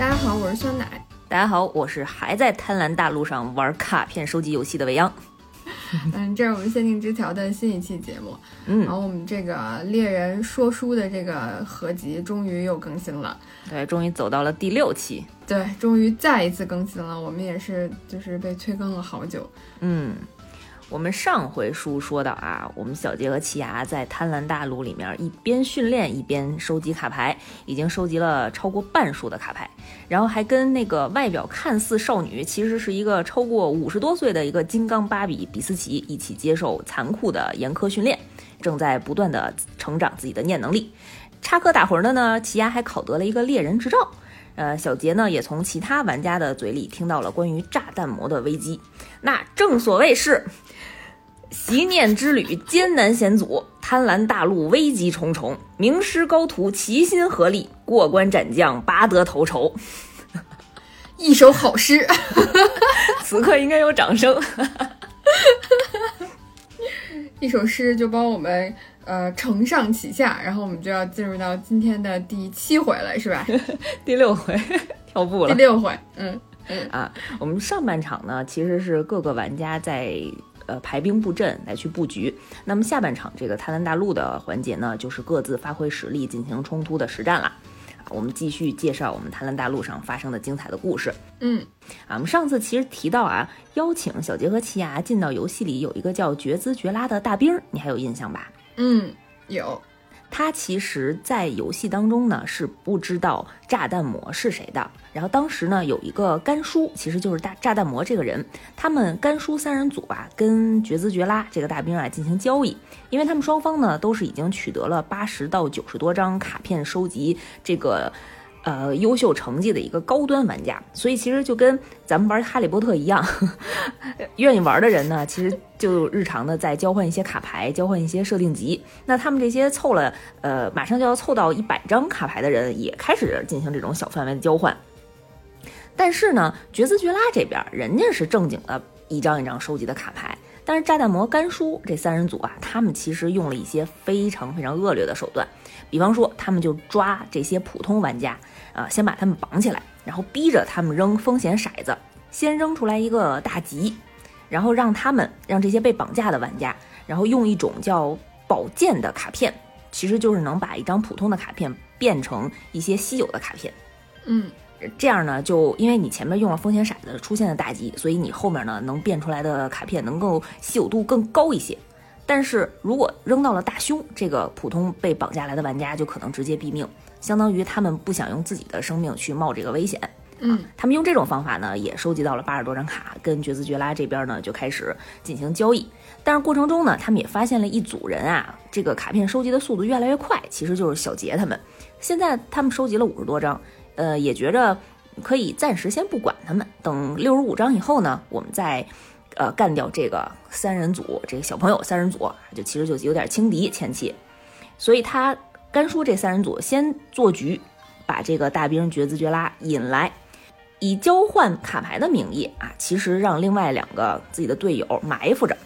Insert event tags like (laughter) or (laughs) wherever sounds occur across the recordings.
大家好，我是酸奶。大家好，我是还在贪婪大陆上玩卡片收集游戏的未央。(laughs) 嗯，这是我们限定之条的新一期节目。嗯，然后我们这个猎人说书的这个合集终于又更新了。对，终于走到了第六期。对，终于再一次更新了。我们也是就是被催更了好久。嗯。我们上回书说到啊，我们小杰和奇牙在贪婪大陆里面一边训练一边收集卡牌，已经收集了超过半数的卡牌，然后还跟那个外表看似少女，其实是一个超过五十多岁的一个金刚芭比比斯奇一起接受残酷的严苛训练，正在不断的成长自己的念能力。插科打诨的呢，奇牙还考得了一个猎人执照。呃，小杰呢也从其他玩家的嘴里听到了关于炸弹魔的危机。那正所谓是。习念之旅艰难险阻，贪婪大陆危机重重，名师高徒齐心合力，过关斩将，拔得头筹。一首好诗，(laughs) 此刻应该有掌声。(laughs) 一首诗就帮我们呃承上启下，然后我们就要进入到今天的第七回了，是吧？(laughs) 第六回跳步了。第六回，嗯嗯啊，我们上半场呢，其实是各个玩家在。呃，排兵布阵来去布局。那么下半场这个贪婪大陆的环节呢，就是各自发挥实力进行冲突的实战了。啊，我们继续介绍我们贪婪大陆上发生的精彩的故事。嗯，啊，我们上次其实提到啊，邀请小杰和奇牙进到游戏里有一个叫绝兹绝拉的大兵，你还有印象吧？嗯，有。他其实，在游戏当中呢，是不知道炸弹魔是谁的。然后当时呢，有一个甘叔，其实就是大炸弹魔这个人。他们甘叔三人组啊，跟绝兹绝拉这个大兵啊进行交易，因为他们双方呢都是已经取得了八十到九十多张卡片收集这个。呃，优秀成绩的一个高端玩家，所以其实就跟咱们玩哈利波特一样，愿意玩的人呢，其实就日常的在交换一些卡牌，交换一些设定集。那他们这些凑了，呃，马上就要凑到一百张卡牌的人，也开始进行这种小范围的交换。但是呢，绝兹绝拉这边，人家是正经的一张一张收集的卡牌。但是炸弹魔甘叔这三人组啊，他们其实用了一些非常非常恶劣的手段，比方说，他们就抓这些普通玩家啊，先把他们绑起来，然后逼着他们扔风险骰子，先扔出来一个大吉，然后让他们让这些被绑架的玩家，然后用一种叫宝剑的卡片，其实就是能把一张普通的卡片变成一些稀有的卡片，嗯。这样呢，就因为你前面用了风险骰子出现的大吉，所以你后面呢能变出来的卡片能够稀有度更高一些。但是如果扔到了大凶，这个普通被绑架来的玩家就可能直接毙命，相当于他们不想用自己的生命去冒这个危险。嗯，他们用这种方法呢，也收集到了八十多张卡，跟绝兹绝拉这边呢就开始进行交易。但是过程中呢，他们也发现了一组人啊，这个卡片收集的速度越来越快，其实就是小杰他们。现在他们收集了五十多张。呃，也觉着可以暂时先不管他们，等六十五张以后呢，我们再，呃，干掉这个三人组，这个小朋友三人组，就其实就有点轻敌前期，所以他甘叔这三人组先做局，把这个大兵绝兹绝拉引来，以交换卡牌的名义啊，其实让另外两个自己的队友埋伏着，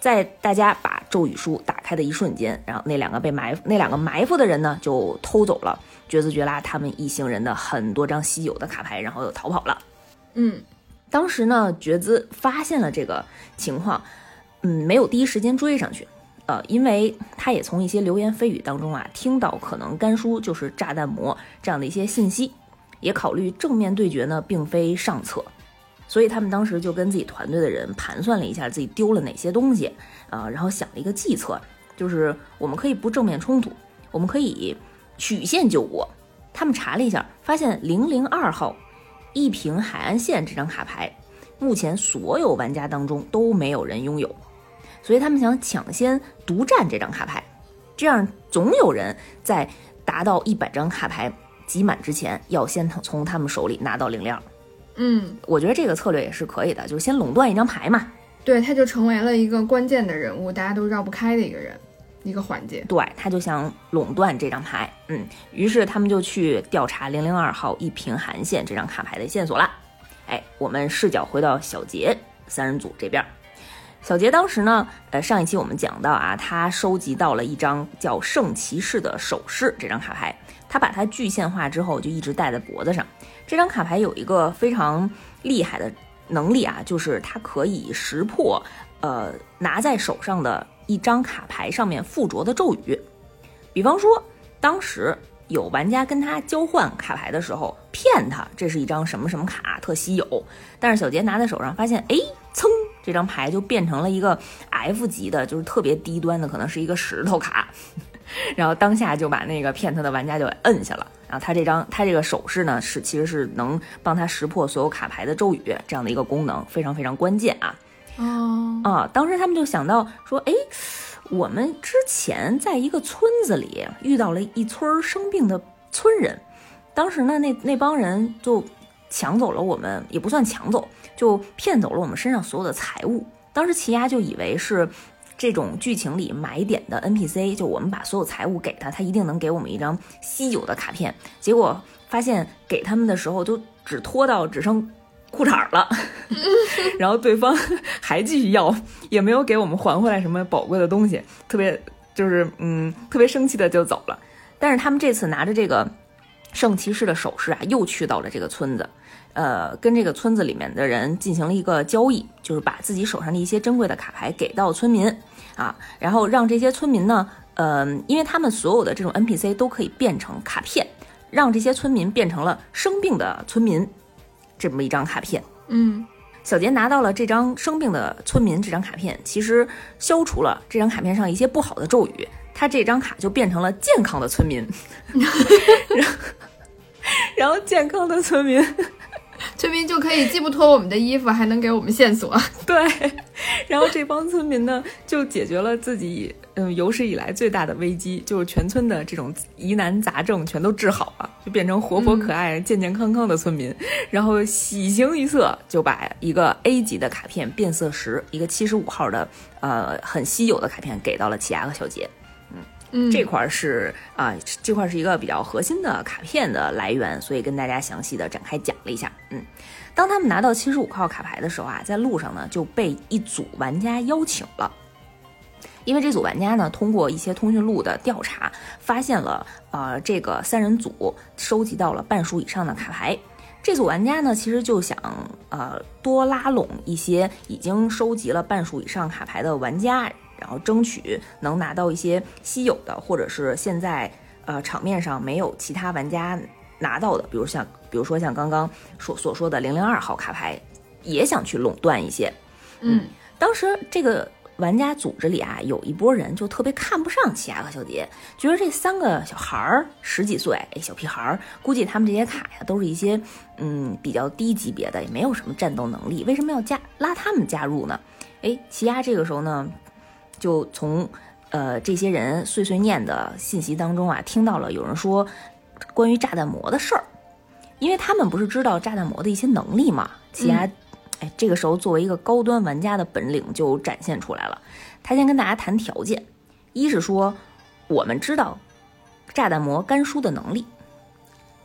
在大家把咒语书打开的一瞬间，然后那两个被埋那两个埋伏的人呢，就偷走了。觉兹觉拉他们一行人的很多张稀有的卡牌，然后又逃跑了。嗯，当时呢，觉兹发现了这个情况，嗯，没有第一时间追上去，呃，因为他也从一些流言蜚语当中啊，听到可能甘叔就是炸弹魔这样的一些信息，也考虑正面对决呢，并非上策，所以他们当时就跟自己团队的人盘算了一下自己丢了哪些东西，啊，然后想了一个计策，就是我们可以不正面冲突，我们可以。曲线救国，他们查了一下，发现零零二号一平海岸线这张卡牌，目前所有玩家当中都没有人拥有，所以他们想抢先独占这张卡牌，这样总有人在达到一百张卡牌集满之前，要先从他们手里拿到零零二。嗯，我觉得这个策略也是可以的，就是先垄断一张牌嘛。对，他就成为了一个关键的人物，大家都绕不开的一个人。一个环节，对他就想垄断这张牌，嗯，于是他们就去调查零零二号一平韩线这张卡牌的线索了。哎，我们视角回到小杰三人组这边，小杰当时呢，呃，上一期我们讲到啊，他收集到了一张叫圣骑士的首饰这张卡牌，他把它具现化之后，就一直戴在脖子上。这张卡牌有一个非常厉害的能力啊，就是它可以识破，呃，拿在手上的一张卡牌上面附着的咒语。比方说，当时有玩家跟他交换卡牌的时候，骗他这是一张什么什么卡，特稀有。但是小杰拿在手上，发现，哎，噌，这张牌就变成了一个 F 级的，就是特别低端的，可能是一个石头卡。然后当下就把那个骗他的玩家就摁下了。然后他这张他这个手势呢，是其实是能帮他识破所有卡牌的咒语这样的一个功能，非常非常关键啊。哦啊，当时他们就想到说，哎，我们之前在一个村子里遇到了一村生病的村人，当时呢，那那帮人就抢走了我们，也不算抢走，就骗走了我们身上所有的财物。当时奇亚就以为是。这种剧情里买点的 NPC，就我们把所有财物给他，他一定能给我们一张稀有的卡片。结果发现给他们的时候，都只拖到只剩裤衩了，(laughs) 然后对方还继续要，也没有给我们还回来什么宝贵的东西，特别就是嗯，特别生气的就走了。但是他们这次拿着这个圣骑士的首饰啊，又去到了这个村子。呃，跟这个村子里面的人进行了一个交易，就是把自己手上的一些珍贵的卡牌给到村民啊，然后让这些村民呢，呃，因为他们所有的这种 NPC 都可以变成卡片，让这些村民变成了生病的村民，这么一张卡片。嗯，小杰拿到了这张生病的村民这张卡片，其实消除了这张卡片上一些不好的咒语，他这张卡就变成了健康的村民，(laughs) (laughs) 然后健康的村民。村民就可以既不脱我们的衣服，还能给我们线索。(laughs) 对，然后这帮村民呢，就解决了自己嗯有史以来最大的危机，就是全村的这种疑难杂症全都治好了，就变成活泼可爱、健健康康的村民。然后喜形于色，就把一个 A 级的卡片变色石，一个七十五号的呃很稀有的卡片给到了奇亚和小杰。嗯，这块是啊，这块是一个比较核心的卡片的来源，所以跟大家详细的展开讲了一下。嗯，当他们拿到七十五号卡牌的时候啊，在路上呢就被一组玩家邀请了，因为这组玩家呢通过一些通讯录的调查，发现了呃这个三人组收集到了半数以上的卡牌，这组玩家呢其实就想呃多拉拢一些已经收集了半数以上卡牌的玩家。然后争取能拿到一些稀有的，或者是现在呃场面上没有其他玩家拿到的，比如像比如说像刚刚所所说的零零二号卡牌，也想去垄断一些。嗯，当时这个玩家组织里啊，有一波人就特别看不上奇亚和小杰，觉得这三个小孩儿十几岁，哎，小屁孩儿，估计他们这些卡呀都是一些嗯比较低级别的，也没有什么战斗能力，为什么要加拉他们加入呢？哎，奇亚这个时候呢。就从，呃，这些人碎碎念的信息当中啊，听到了有人说关于炸弹魔的事儿，因为他们不是知道炸弹魔的一些能力嘛。奇亚，哎，这个时候作为一个高端玩家的本领就展现出来了。他先跟大家谈条件，一是说我们知道炸弹魔干输的能力，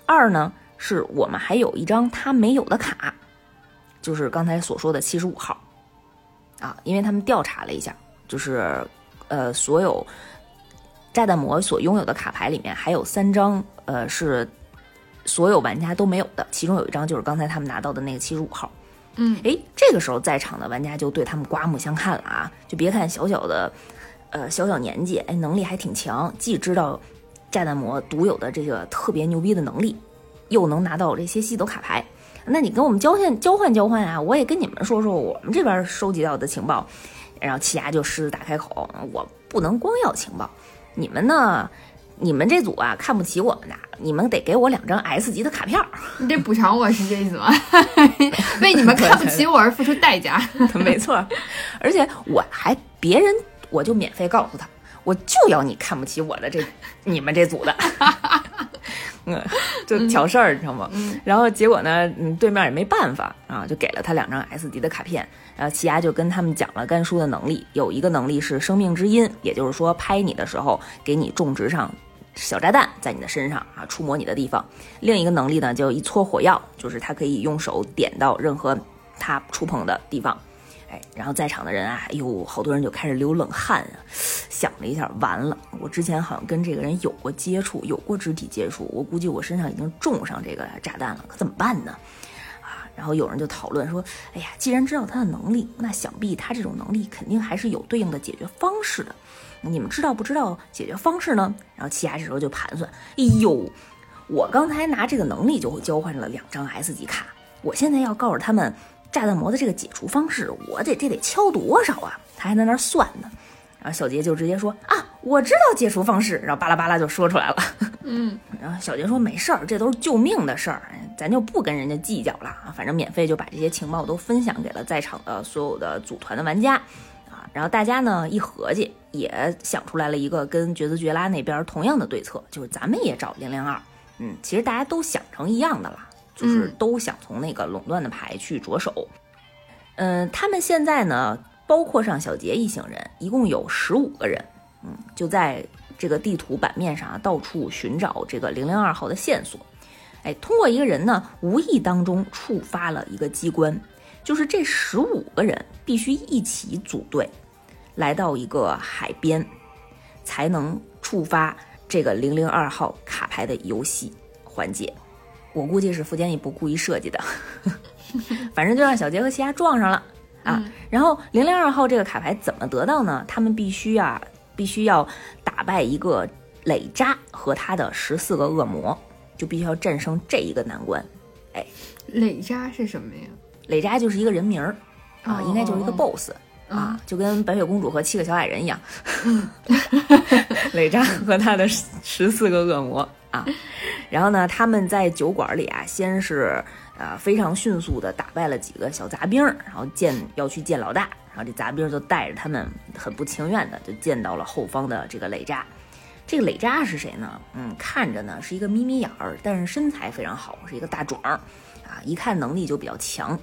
二呢是我们还有一张他没有的卡，就是刚才所说的七十五号啊，因为他们调查了一下。就是，呃，所有炸弹魔所拥有的卡牌里面，还有三张，呃，是所有玩家都没有的。其中有一张就是刚才他们拿到的那个七十五号。嗯，哎，这个时候在场的玩家就对他们刮目相看了啊！就别看小小的，呃，小小年纪，哎，能力还挺强，既知道炸弹魔独有的这个特别牛逼的能力，又能拿到这些稀有卡牌。那你跟我们交换交换交换啊！我也跟你们说说我们这边收集到的情报。然后齐牙就狮子大开口：“我不能光要情报，你们呢？你们这组啊看不起我们的，你们得给我两张 S 级的卡片。你得补偿我是这意思吗？(laughs) 为你们看不起我而付出代价。(laughs) 没错，而且我还别人我就免费告诉他，我就要你看不起我的这 (laughs) 你们这组的。(laughs) ”嗯，就挑事儿，你知道吗？然后结果呢，嗯，对面也没办法啊，就给了他两张 S 级的卡片。然后奇亚就跟他们讲了甘叔的能力，有一个能力是生命之音，也就是说拍你的时候给你种植上小炸弹在你的身上啊，触摸你的地方。另一个能力呢，就一撮火药，就是他可以用手点到任何他触碰的地方。然后在场的人啊，哎呦，好多人就开始流冷汗啊，想了一下，完了，我之前好像跟这个人有过接触，有过肢体接触，我估计我身上已经中上这个炸弹了，可怎么办呢？啊，然后有人就讨论说，哎呀，既然知道他的能力，那想必他这种能力肯定还是有对应的解决方式的。你们知道不知道解决方式呢？然后奇亚这时候就盘算，哎呦，我刚才拿这个能力就交换了两张 S 级卡，我现在要告诉他们。炸弹魔的这个解除方式，我得这得敲多少啊？他还在那算呢。然后小杰就直接说啊，我知道解除方式，然后巴拉巴拉就说出来了。嗯，(laughs) 然后小杰说没事儿，这都是救命的事儿，咱就不跟人家计较了啊。反正免费就把这些情报都分享给了在场的所有的组团的玩家啊。然后大家呢一合计，也想出来了一个跟绝子绝拉那边同样的对策，就是咱们也找零零二。嗯，其实大家都想成一样的了。就是都想从那个垄断的牌去着手，嗯，他们现在呢，包括上小杰一行人，一共有十五个人，嗯，就在这个地图版面上到处寻找这个零零二号的线索，哎，通过一个人呢，无意当中触发了一个机关，就是这十五个人必须一起组队，来到一个海边，才能触发这个零零二号卡牌的游戏环节。我估计是福建一不故意设计的，(laughs) 反正就让小杰和奇亚撞上了啊。然后零零二号这个卡牌怎么得到呢？他们必须啊，必须要打败一个累扎和他的十四个恶魔，就必须要战胜这一个难关。哎，累扎是什么呀？累扎就是一个人名儿啊，应该就是一个 boss 啊，就跟白雪公主和七个小矮人一样。(laughs) (laughs) 累扎和他的十四个恶魔。啊，然后呢，他们在酒馆里啊，先是呃非常迅速的打败了几个小杂兵，然后见要去见老大，然后这杂兵就带着他们很不情愿的就见到了后方的这个磊扎。这个磊扎是谁呢？嗯，看着呢是一个眯眯眼儿，但是身材非常好，是一个大壮儿，啊，一看能力就比较强。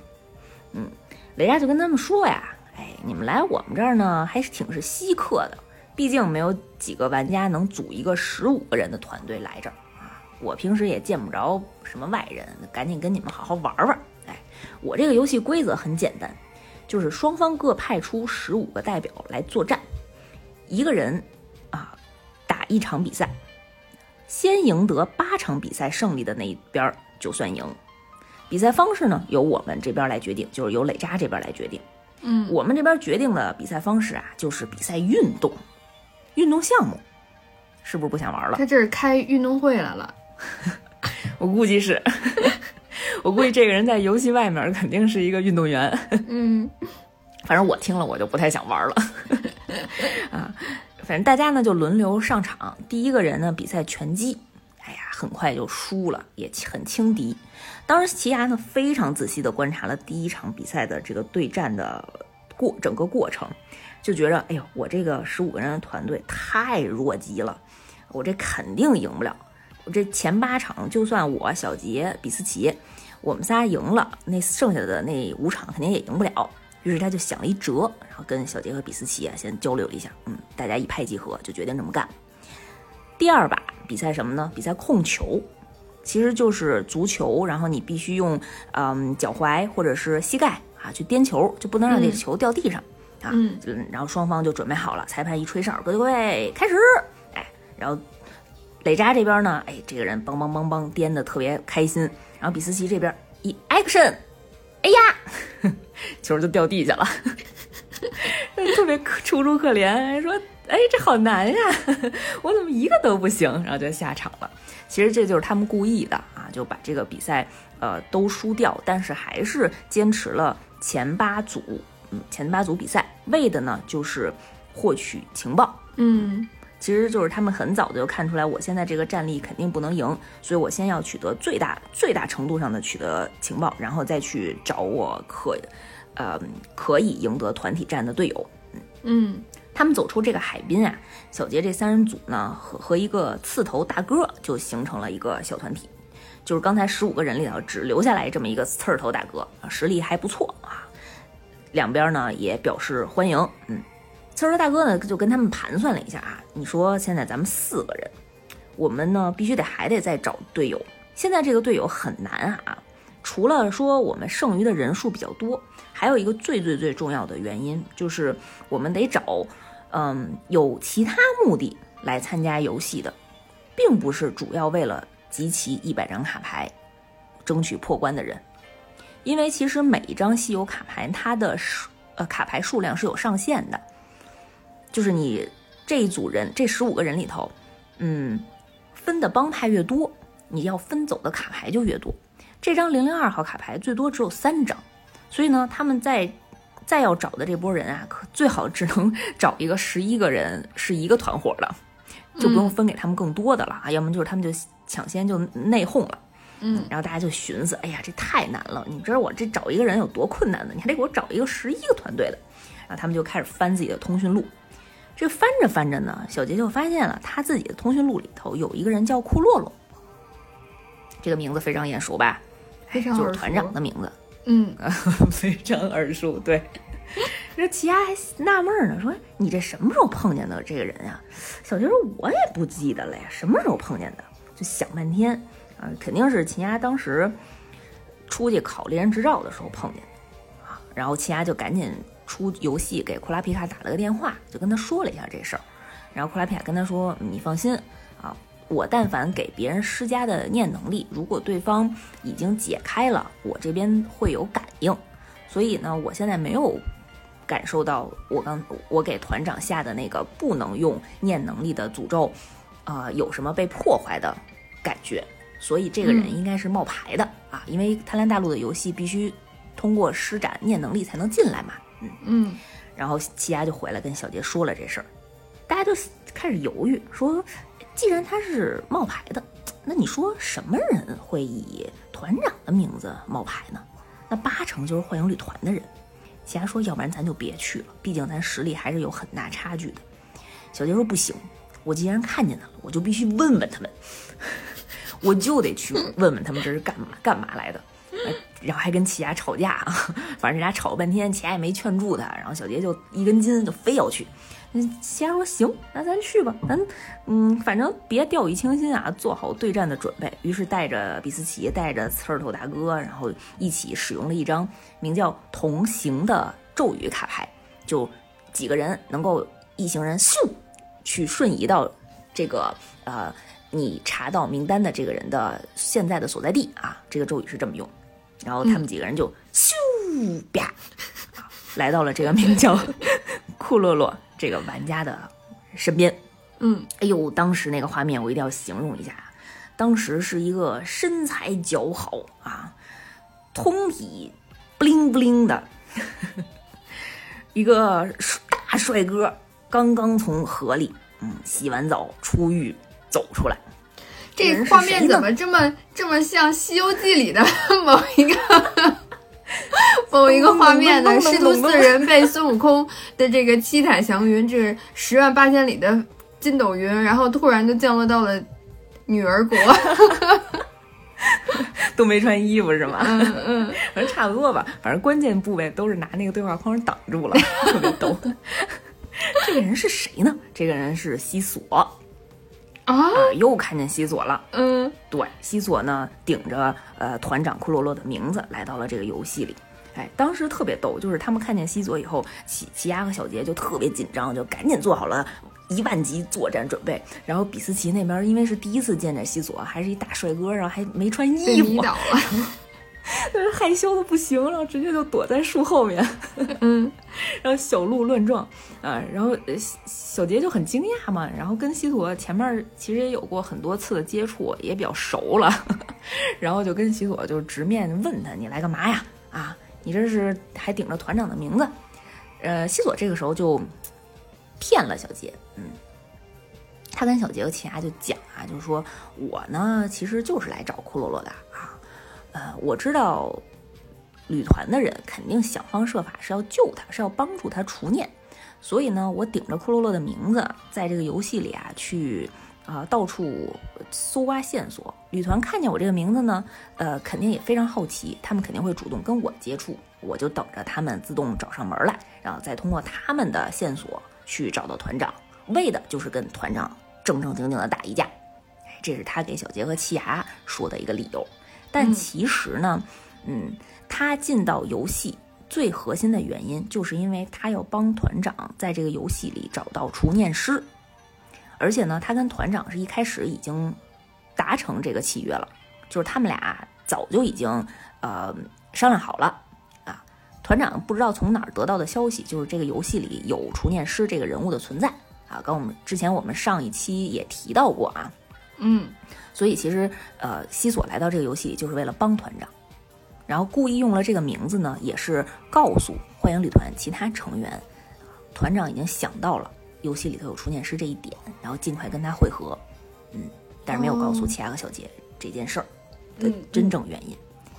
嗯，雷扎就跟他们说呀，哎，你们来我们这儿呢，还是挺是稀客的。毕竟没有几个玩家能组一个十五个人的团队来这儿啊！我平时也见不着什么外人，赶紧跟你们好好玩玩。哎，我这个游戏规则很简单，就是双方各派出十五个代表来作战，一个人啊打一场比赛，先赢得八场比赛胜利的那一边就算赢。比赛方式呢由我们这边来决定，就是由磊扎这边来决定。嗯，我们这边决定的比赛方式啊，就是比赛运动。运动项目是不是不想玩了？他这是开运动会来了，(laughs) 我估计是，(laughs) 我估计这个人在游戏外面肯定是一个运动员。嗯，(laughs) 反正我听了我就不太想玩了。啊，反正大家呢就轮流上场，第一个人呢比赛拳击，哎呀，很快就输了，也很轻敌。当时奇亚呢非常仔细的观察了第一场比赛的这个对战的过整个过程。就觉着，哎呦，我这个十五个人的团队太弱鸡了，我这肯定赢不了。我这前八场，就算我小杰、比斯奇，我们仨赢了，那剩下的那五场肯定也赢不了。于是他就想了一辙，然后跟小杰和比斯奇啊先交流了一下，嗯，大家一拍即合，就决定这么干。第二把比赛什么呢？比赛控球，其实就是足球，然后你必须用嗯脚踝或者是膝盖啊去颠球，就不能让这球掉地上。啊，嗯，然后双方就准备好了，裁判一吹哨，各位开始，哎，然后磊扎这边呢，哎，这个人梆梆梆梆颠的特别开心，然后比斯奇这边一 action，哎呀，(laughs) 球就掉地下了，(laughs) 特别楚楚可怜，说，哎，这好难呀，(laughs) 我怎么一个都不行，然后就下场了。其实这就是他们故意的啊，就把这个比赛呃都输掉，但是还是坚持了前八组。嗯，前八组比赛为的呢，就是获取情报。嗯，其实就是他们很早的就看出来，我现在这个战力肯定不能赢，所以我先要取得最大最大程度上的取得情报，然后再去找我可，呃，可以赢得团体战的队友。嗯，他们走出这个海滨啊，小杰这三人组呢，和和一个刺头大哥就形成了一个小团体，就是刚才十五个人里头只留下来这么一个刺头大哥啊，实力还不错啊。两边呢也表示欢迎，嗯，刺头大哥呢就跟他们盘算了一下啊，你说现在咱们四个人，我们呢必须得还得再找队友，现在这个队友很难啊，除了说我们剩余的人数比较多，还有一个最最最重要的原因就是我们得找，嗯，有其他目的来参加游戏的，并不是主要为了集齐一百张卡牌，争取破关的人。因为其实每一张稀有卡牌它的数呃卡牌数量是有上限的，就是你这一组人这十五个人里头，嗯，分的帮派越多，你要分走的卡牌就越多。这张零零二号卡牌最多只有三张，所以呢，他们在再要找的这波人啊，可最好只能找一个十一个人是一个团伙的，就不用分给他们更多的了啊，要么就是他们就抢先就内讧了。嗯，然后大家就寻思，哎呀，这太难了！你知道我这找一个人有多困难呢？你还得给我找一个十一个团队的。然后他们就开始翻自己的通讯录。这翻着翻着呢，小杰就发现了他自己的通讯录里头有一个人叫库洛洛，这个名字非常眼熟吧？非常。就是团长的名字。嗯，(laughs) 非常耳熟。对。这齐亚还纳闷呢，说你这什么时候碰见的这个人呀？小杰说我也不记得了呀，什么时候碰见的？就想半天。啊，肯定是秦丫当时出去考猎人执照的时候碰见的啊，然后秦丫就赶紧出游戏给库拉皮卡打了个电话，就跟他说了一下这事儿。然后库拉皮卡跟他说：“你放心啊，我但凡给别人施加的念能力，如果对方已经解开了，我这边会有感应。所以呢，我现在没有感受到我刚我给团长下的那个不能用念能力的诅咒，啊，有什么被破坏的感觉。”所以这个人应该是冒牌的啊，因为贪婪大陆的游戏必须通过施展念能力才能进来嘛。嗯嗯，然后奇亚就回来跟小杰说了这事儿，大家就开始犹豫，说既然他是冒牌的，那你说什么人会以团长的名字冒牌呢？那八成就是幻影旅团的人。奇亚说，要不然咱就别去了，毕竟咱实力还是有很大差距的。小杰说不行，我既然看见他了，我就必须问问他们。我就得去问问他们这是干嘛干嘛来的，然后还跟齐牙吵架啊，(laughs) 反正这俩吵了半天，齐牙也没劝住他，然后小杰就一根筋，就非要去。嗯，齐牙说行，那咱去吧，咱嗯，反正别掉以轻心啊，做好对战的准备。于是带着比斯奇，带着刺儿头大哥，然后一起使用了一张名叫“同行”的咒语卡牌，就几个人能够一行人咻去瞬移到这个呃。你查到名单的这个人的现在的所在地啊，这个咒语是这么用，然后他们几个人就咻啪，来到了这个名叫库洛洛这个玩家的身边。嗯，哎呦，当时那个画面我一定要形容一下，当时是一个身材姣好啊，通体不灵不灵的一个大帅哥，刚刚从河里嗯洗完澡出狱。走出来，这画面怎么这么这么像《西游记》里的 (laughs) 某一个 (laughs) 某一个画面呢？师徒四人被孙悟空的这个七彩祥云，这十万八千里的筋斗云，然后突然就降落到了女儿国，(laughs) 都没穿衣服是吗？嗯嗯，反正差不多吧。反正关键部位都是拿那个对话框挡住了，特别逗。这个人是谁呢？这个人是西索。啊！又看见西索了。嗯，对，西索呢，顶着呃团长库洛洛的名字来到了这个游戏里。哎，当时特别逗，就是他们看见西索以后，奇奇亚和小杰就特别紧张，就赶紧做好了一万级作战准备。然后比斯奇那边因为是第一次见着西索，还是一大帅哥，然后还没穿衣服，迷倒了。(laughs) (laughs) 是害羞的不行，然后直接就躲在树后面，(laughs) 嗯，(laughs) 然后小鹿乱撞啊，然后小杰就很惊讶嘛，然后跟西索前面其实也有过很多次的接触，也比较熟了，然后就跟西索就直面问他：“你来干嘛呀？啊，你这是还顶着团长的名字？”呃，西索这个时候就骗了小杰，嗯，他跟小杰和奇亚就讲啊，就是说我呢其实就是来找库洛洛的。呃，我知道旅团的人肯定想方设法是要救他，是要帮助他除念，所以呢，我顶着库洛洛的名字，在这个游戏里啊，去啊到处搜刮线索。旅团看见我这个名字呢，呃，肯定也非常好奇，他们肯定会主动跟我接触，我就等着他们自动找上门来，然后再通过他们的线索去找到团长，为的就是跟团长正正经经的打一架。这是他给小杰和奇牙说的一个理由。但其实呢，嗯，他进到游戏最核心的原因，就是因为他要帮团长在这个游戏里找到除念师，而且呢，他跟团长是一开始已经达成这个契约了，就是他们俩早就已经呃商量好了啊。团长不知道从哪儿得到的消息，就是这个游戏里有除念师这个人物的存在啊。跟我们之前我们上一期也提到过啊，嗯，所以其实呃，西索来到这个游戏里就是为了帮团长。然后故意用了这个名字呢，也是告诉幻影旅团其他成员，团长已经想到了游戏里头有出念师这一点，然后尽快跟他会合。嗯，但是没有告诉奇亚和小杰这件事儿的真正原因。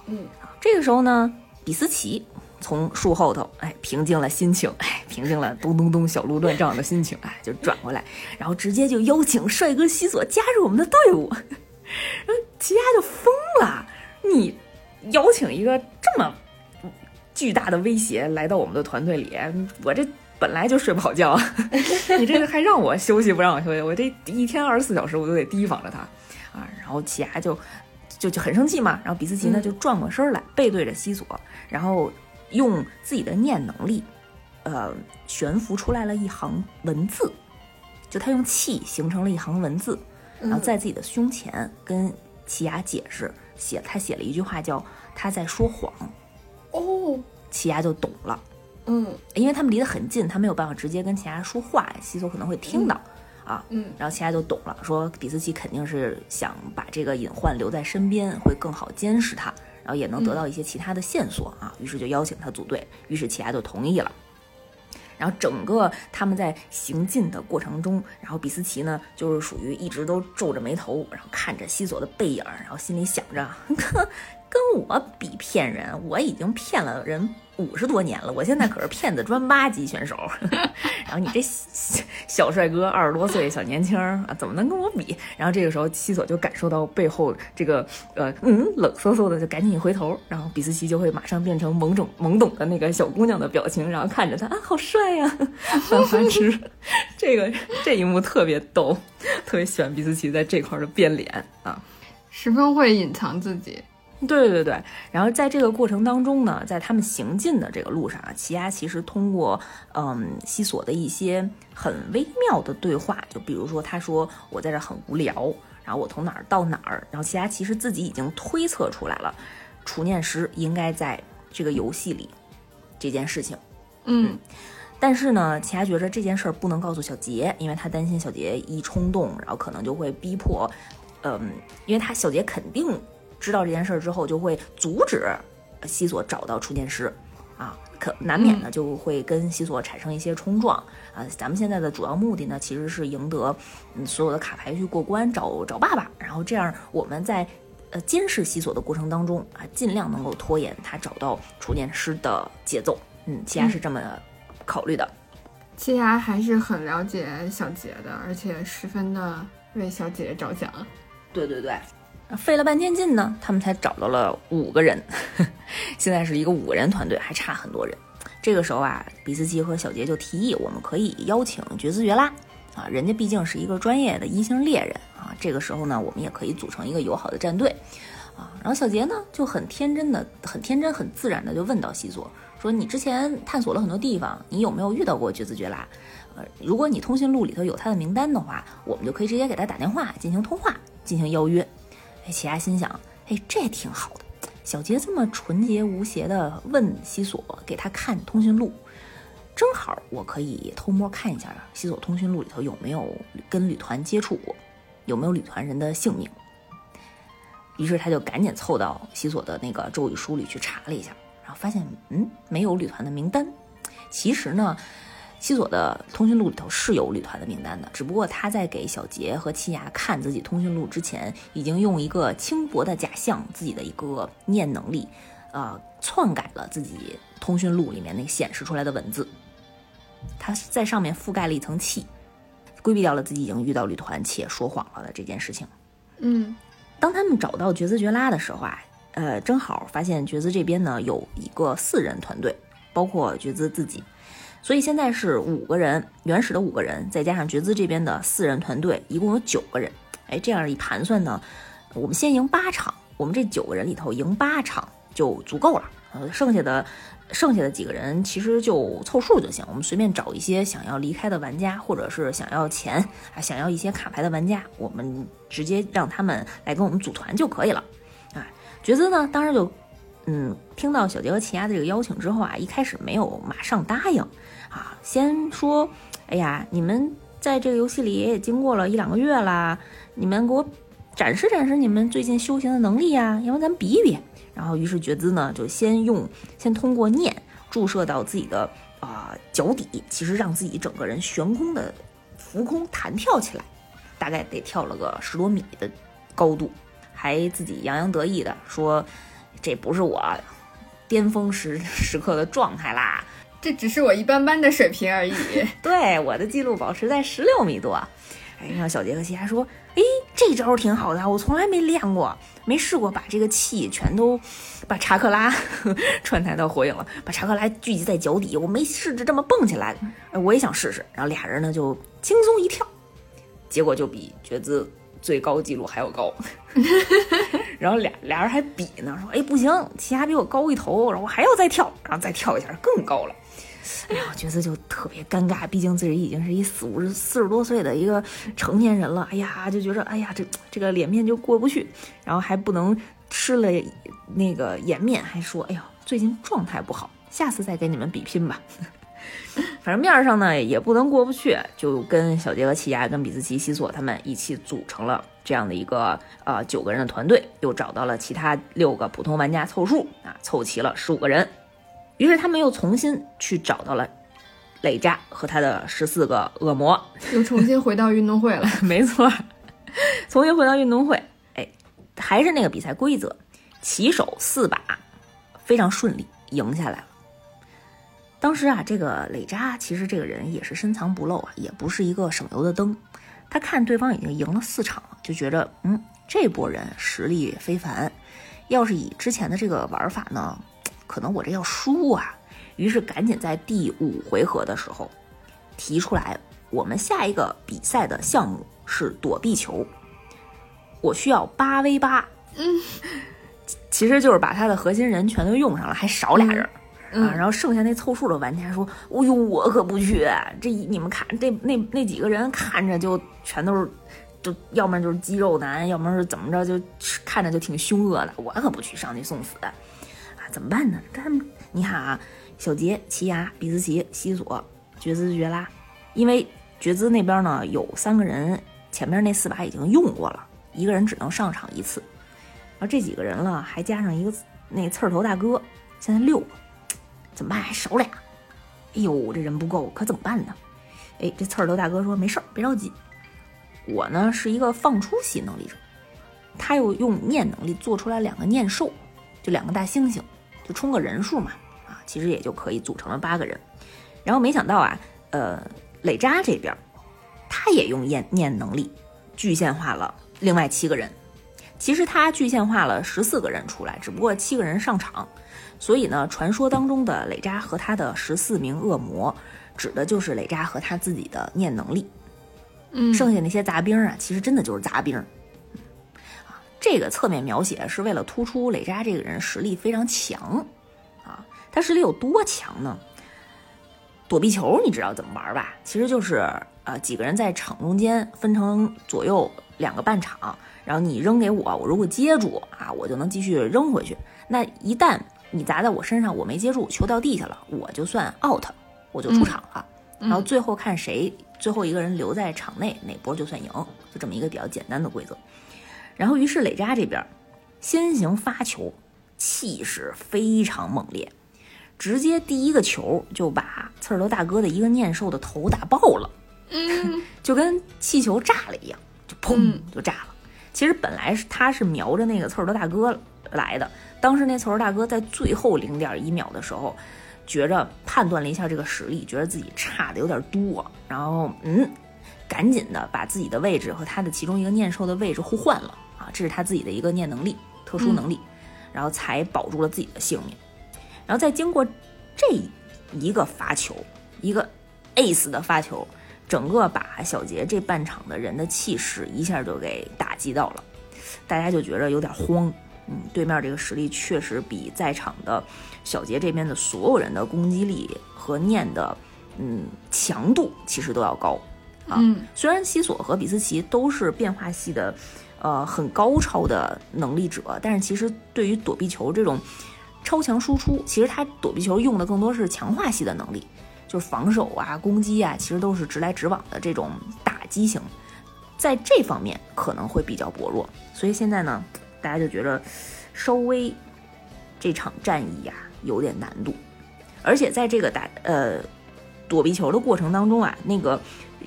嗯，这个时候呢，比斯奇从树后头，哎，平静了心情，(laughs) 哎，平静了咚咚咚小鹿乱撞的心情，哎，就转过来，然后直接就邀请帅哥西索加入我们的队伍。(laughs) 然后奇亚就疯了，你。邀请一个这么巨大的威胁来到我们的团队里，我这本来就睡不好觉，(laughs) 你这个还让我休息不让我休息，我这一天二十四小时我都得提防着他啊！然后奇亚就就就很生气嘛，然后比斯奇呢就转过身来背对着西索，然后用自己的念能力，呃，悬浮出来了一行文字，就他用气形成了一行文字，然后在自己的胸前跟奇雅解释。写他写了一句话叫他在说谎，哦，奇雅就懂了，嗯，因为他们离得很近，他没有办法直接跟奇亚说话，西索可能会听到，啊，嗯，然后奇亚就懂了，说比斯奇肯定是想把这个隐患留在身边，会更好监视他，然后也能得到一些其他的线索啊，于是就邀请他组队，于是奇亚就同意了。然后整个他们在行进的过程中，然后比斯奇呢，就是属于一直都皱着眉头，然后看着西索的背影，然后心里想着，(laughs) 跟我比骗人，我已经骗了人。五十多年了，我现在可是骗子专八级选手。(laughs) 然后你这小帅哥，二十多岁小年轻啊，怎么能跟我比？然后这个时候，西索就感受到背后这个呃嗯冷飕飕的，就赶紧一回头，然后比斯奇就会马上变成懵懂懵懂的那个小姑娘的表情，然后看着他啊，好帅呀，范花痴。这个这一幕特别逗，特别喜欢比斯奇在这块的变脸啊，十分会隐藏自己。对对对，然后在这个过程当中呢，在他们行进的这个路上啊，奇亚其实通过嗯西索的一些很微妙的对话，就比如说他说我在这很无聊，然后我从哪儿到哪儿，然后奇亚其实自己已经推测出来了，除念师应该在这个游戏里这件事情，嗯，但是呢，奇亚觉着这件事儿不能告诉小杰，因为他担心小杰一冲动，然后可能就会逼迫，嗯，因为他小杰肯定。知道这件事儿之后，就会阻止西索找到储电师，啊，可难免呢就会跟西索产生一些冲撞啊。咱们现在的主要目的呢，其实是赢得嗯所有的卡牌去过关，找找爸爸，然后这样我们在呃监视西索的过程当中啊，尽量能够拖延他找到储电师的节奏。嗯，奇亚是这么考虑的。奇亚还是很了解小杰的，而且十分的为小姐姐着想。对对对。费了半天劲呢，他们才找到了五个人，(laughs) 现在是一个五人团队，还差很多人。这个时候啊，比斯奇和小杰就提议，我们可以邀请绝兹绝拉啊，人家毕竟是一个专业的一星猎人啊。这个时候呢，我们也可以组成一个友好的战队啊。然后小杰呢就很天真的、很天真、很自然的就问到西索说：“你之前探索了很多地方，你有没有遇到过绝兹绝拉？呃，如果你通讯录里头有他的名单的话，我们就可以直接给他打电话进行通话，进行邀约。”哎，奇亚心想，哎，这挺好的。小杰这么纯洁无邪的问西索给他看通讯录，正好我可以偷摸看一下西索通讯录里头有没有跟旅团接触过，有没有旅团人的姓名。于是他就赶紧凑到西索的那个咒语书里去查了一下，然后发现，嗯，没有旅团的名单。其实呢。西索的通讯录里头是有旅团的名单的，只不过他在给小杰和七牙看自己通讯录之前，已经用一个轻薄的假象，自己的一个念能力，呃，篡改了自己通讯录里面那显示出来的文字。他在上面覆盖了一层气，规避掉了自己已经遇到旅团且说谎了的这件事情。嗯，当他们找到觉兹觉拉的时候啊，呃，正好发现觉兹这边呢有一个四人团队，包括觉兹自己。所以现在是五个人，原始的五个人，再加上觉兹这边的四人团队，一共有九个人。哎，这样一盘算呢，我们先赢八场，我们这九个人里头赢八场，就足够了。呃，剩下的剩下的几个人其实就凑数就行，我们随便找一些想要离开的玩家，或者是想要钱啊，想要一些卡牌的玩家，我们直接让他们来跟我们组团就可以了。啊，觉兹呢，当时就嗯，听到小杰和奇亚的这个邀请之后啊，一开始没有马上答应啊，先说，哎呀，你们在这个游戏里也经过了一两个月啦，你们给我展示展示你们最近修行的能力呀，要不咱比一比。然后，于是觉兹呢就先用，先通过念注射到自己的啊脚底，其实让自己整个人悬空的浮空弹跳起来，大概得跳了个十多米的高度，还自己洋洋得意的说：“这不是我巅峰时 (laughs) 时刻的状态啦，这只是我一般般的水平而已。(laughs) ”对，我的记录保持在十六米多。哎，让小杰克西还说：“哎，这招挺好的，我从来没练过，没试过把这个气全都把查克拉 (laughs) 串台到火影了，把查克拉聚集在脚底，我没试着这么蹦起来。哎，我也想试试。然后俩人呢就轻松一跳，结果就比觉兹最高纪录还要高。(laughs) 然后俩俩人还比呢，说：哎，不行，奇亚比我高一头，然后我还要再跳，然后再跳一下更高了。”哎呀，角色就特别尴尬，毕竟自己已经是一四五十四十多岁的一个成年人了。哎呀，就觉着哎呀，这这个脸面就过不去，然后还不能吃了那个颜面，还说哎呀，最近状态不好，下次再给你们比拼吧。(laughs) 反正面上呢也不能过不去，就跟小杰和奇亚、跟比斯奇、西索他们一起组成了这样的一个呃九个人的团队，又找到了其他六个普通玩家凑数啊，凑齐了十五个人。于是他们又重新去找到了累扎和他的十四个恶魔，又重新回到运动会了。(laughs) 没错，重新回到运动会。哎，还是那个比赛规则，起手四把，非常顺利赢下来了。当时啊，这个磊扎其实这个人也是深藏不露啊，也不是一个省油的灯。他看对方已经赢了四场了，就觉得嗯，这波人实力非凡。要是以之前的这个玩法呢？可能我这要输啊，于是赶紧在第五回合的时候提出来，我们下一个比赛的项目是躲避球，我需要八 v 八，嗯，其实就是把他的核心人全都用上了，还少俩人啊，然后剩下那凑数的玩家说，哦呦，我可不去，这你们看这那那几个人看着就全都是，就要么就是肌肉男，要么是怎么着，就看着就挺凶恶的，我可不去上去送死。啊怎么办呢？他们，你看啊，小杰、奇牙、比斯奇、西索、觉兹、觉拉，因为觉兹那边呢有三个人，前面那四把已经用过了，一个人只能上场一次。然后这几个人了，还加上一个那刺儿头大哥，现在六个，怎么办？还少俩。哎呦，这人不够，可怎么办呢？哎，这刺儿头大哥说没事儿，别着急，我呢是一个放出息能力者，他又用念能力做出来两个念兽，就两个大猩猩。就充个人数嘛，啊，其实也就可以组成了八个人。然后没想到啊，呃，磊扎这边，他也用念念能力具现化了另外七个人。其实他具现化了十四个人出来，只不过七个人上场。所以呢，传说当中的磊扎和他的十四名恶魔，指的就是磊扎和他自己的念能力。嗯，剩下那些杂兵啊，其实真的就是杂兵。这个侧面描写是为了突出磊扎这个人实力非常强，啊，他实力有多强呢？躲避球你知道怎么玩吧？其实就是呃几个人在场中间分成左右两个半场，然后你扔给我，我如果接住啊，我就能继续扔回去。那一旦你砸在我身上，我没接住，球掉地下了，我就算 out，我就出场了。然后最后看谁最后一个人留在场内，哪波就算赢，就这么一个比较简单的规则。然后，于是磊扎这边先行发球，气势非常猛烈，直接第一个球就把刺儿头大哥的一个念兽的头打爆了，嗯，就跟气球炸了一样，就砰就炸了。其实本来是他是瞄着那个刺儿头大哥来的，当时那球儿大哥在最后零点一秒的时候，觉着判断了一下这个实力，觉得自己差的有点多，然后嗯。赶紧的把自己的位置和他的其中一个念兽的位置互换了啊，这是他自己的一个念能力，特殊能力，然后才保住了自己的性命。然后再经过这一个发球，一个 ace 的发球，整个把小杰这半场的人的气势一下就给打击到了，大家就觉着有点慌嗯，对面这个实力确实比在场的小杰这边的所有人的攻击力和念的嗯强度其实都要高啊。虽然西索和比斯奇都是变化系的，呃，很高超的能力者，但是其实对于躲避球这种超强输出，其实他躲避球用的更多是强化系的能力，就是防守啊、攻击啊，其实都是直来直往的这种打击型，在这方面可能会比较薄弱。所以现在呢。大家就觉得稍微这场战役呀有点难度，而且在这个打呃躲避球的过程当中啊，那个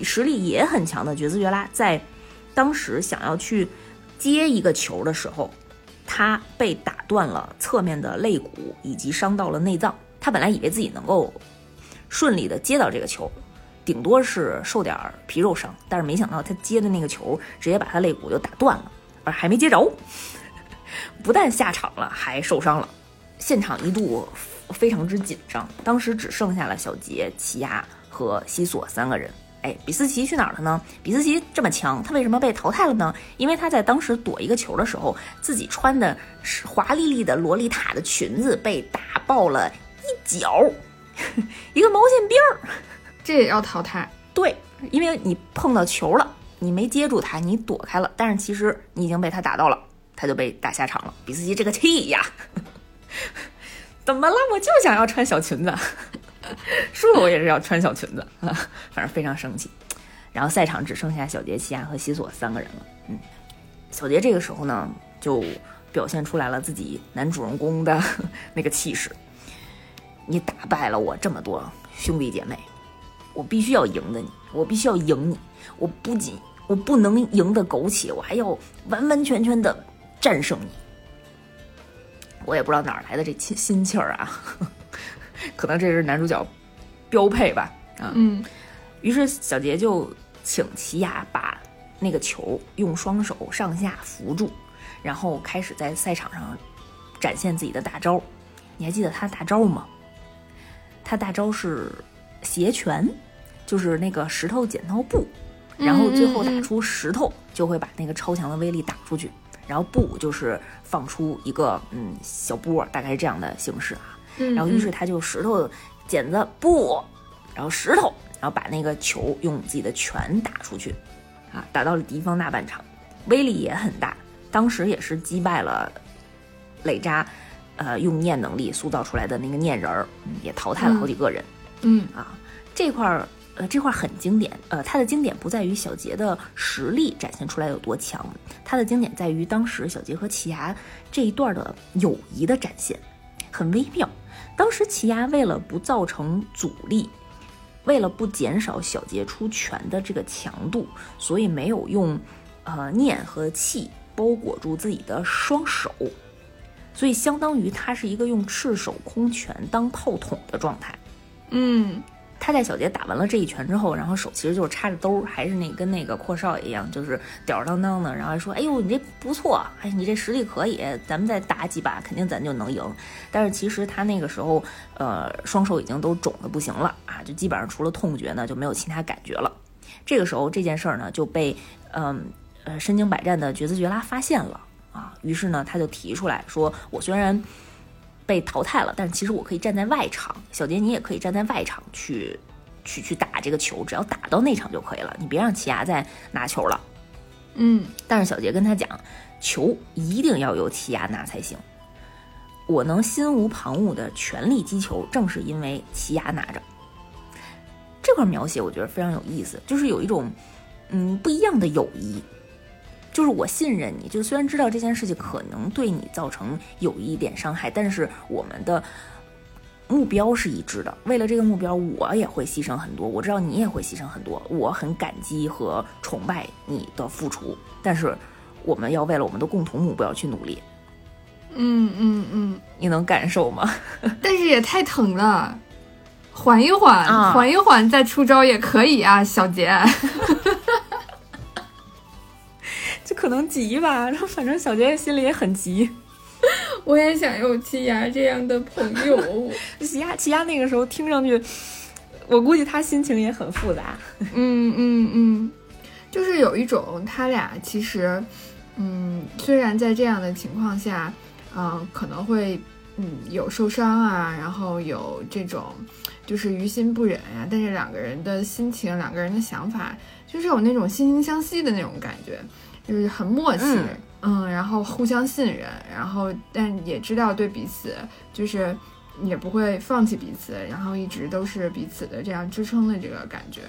实力也很强的绝兹绝拉在当时想要去接一个球的时候，他被打断了侧面的肋骨以及伤到了内脏。他本来以为自己能够顺利的接到这个球，顶多是受点皮肉伤，但是没想到他接的那个球直接把他肋骨就打断了，而还没接着。不但下场了，还受伤了，现场一度非常之紧张。当时只剩下了小杰、奇亚和西索三个人。哎，比斯奇去哪儿了呢？比斯奇这么强，他为什么被淘汰了呢？因为他在当时躲一个球的时候，自己穿的是华丽丽的洛丽塔的裙子被打爆了一角，(laughs) 一个毛线边儿，这也要淘汰？对，因为你碰到球了，你没接住他，你躲开了，但是其实你已经被他打到了。他就被打下场了，比斯基这个气呀！(laughs) 怎么了？我就想要穿小裙子，输了我也是要穿小裙子啊！(laughs) 反正非常生气。然后赛场只剩下小杰、西亚和西索三个人了。嗯，小杰这个时候呢，就表现出来了自己男主人公的 (laughs) 那个气势。你打败了我这么多兄弟姐妹，我必须要赢的你，我必须要赢你。我不仅我不能赢得苟且，我还要完完全全的。战胜你，我也不知道哪儿来的这心心气儿啊，(laughs) 可能这是男主角标配吧啊。嗯，于是小杰就请奇亚把那个球用双手上下扶住，然后开始在赛场上展现自己的大招。你还记得他大招吗？他大招是斜拳，就是那个石头剪刀布，然后最后打出石头，就会把那个超强的威力打出去。然后布就是放出一个嗯小波，大概是这样的形式啊。然后于是他就石头剪子布，然后石头，然后把那个球用自己的拳打出去，啊，打到了敌方大半场，威力也很大。当时也是击败了磊扎，呃，用念能力塑造出来的那个念人儿，也淘汰了好几个人。嗯啊，这块儿。呃，这块很经典。呃，它的经典不在于小杰的实力展现出来有多强，它的经典在于当时小杰和奇牙这一段的友谊的展现，很微妙。当时奇牙为了不造成阻力，为了不减少小杰出拳的这个强度，所以没有用呃念和气包裹住自己的双手，所以相当于他是一个用赤手空拳当炮筒的状态。嗯。他在小杰打完了这一拳之后，然后手其实就是插着兜，还是那跟那个阔少爷一样，就是吊儿郎当的，然后还说：“哎呦，你这不错，哎，你这实力可以，咱们再打几把，肯定咱就能赢。”但是其实他那个时候，呃，双手已经都肿的不行了啊，就基本上除了痛觉呢，就没有其他感觉了。这个时候这件事儿呢，就被嗯呃身经百战的觉兹觉拉发现了啊，于是呢，他就提出来说：“我虽然……”被淘汰了，但是其实我可以站在外场，小杰你也可以站在外场去，去去打这个球，只要打到内场就可以了，你别让奇亚再拿球了。嗯，但是小杰跟他讲，球一定要由奇亚拿才行。我能心无旁骛的全力击球，正是因为奇亚拿着。这块描写我觉得非常有意思，就是有一种嗯不一样的友谊。就是我信任你，就虽然知道这件事情可能对你造成有一点伤害，但是我们的目标是一致的。为了这个目标，我也会牺牲很多。我知道你也会牺牲很多，我很感激和崇拜你的付出。但是我们要为了我们的共同目标去努力。嗯嗯嗯，你能感受吗？(laughs) 但是也太疼了，缓一缓，缓一缓再出招也可以啊，小杰。(laughs) 就可能急吧，然后反正小杰心里也很急。(laughs) 我也想有奇牙这样的朋友。(laughs) (laughs) 奇亚，奇亚那个时候听上去，我估计他心情也很复杂。嗯嗯嗯，就是有一种他俩其实，嗯，虽然在这样的情况下，嗯，可能会嗯有受伤啊，然后有这种就是于心不忍呀，但是两个人的心情，两个人的想法，就是有那种惺惺相惜的那种感觉，就是很默契，嗯，然后互相信任，然后但也知道对彼此就是也不会放弃彼此，然后一直都是彼此的这样支撑的这个感觉。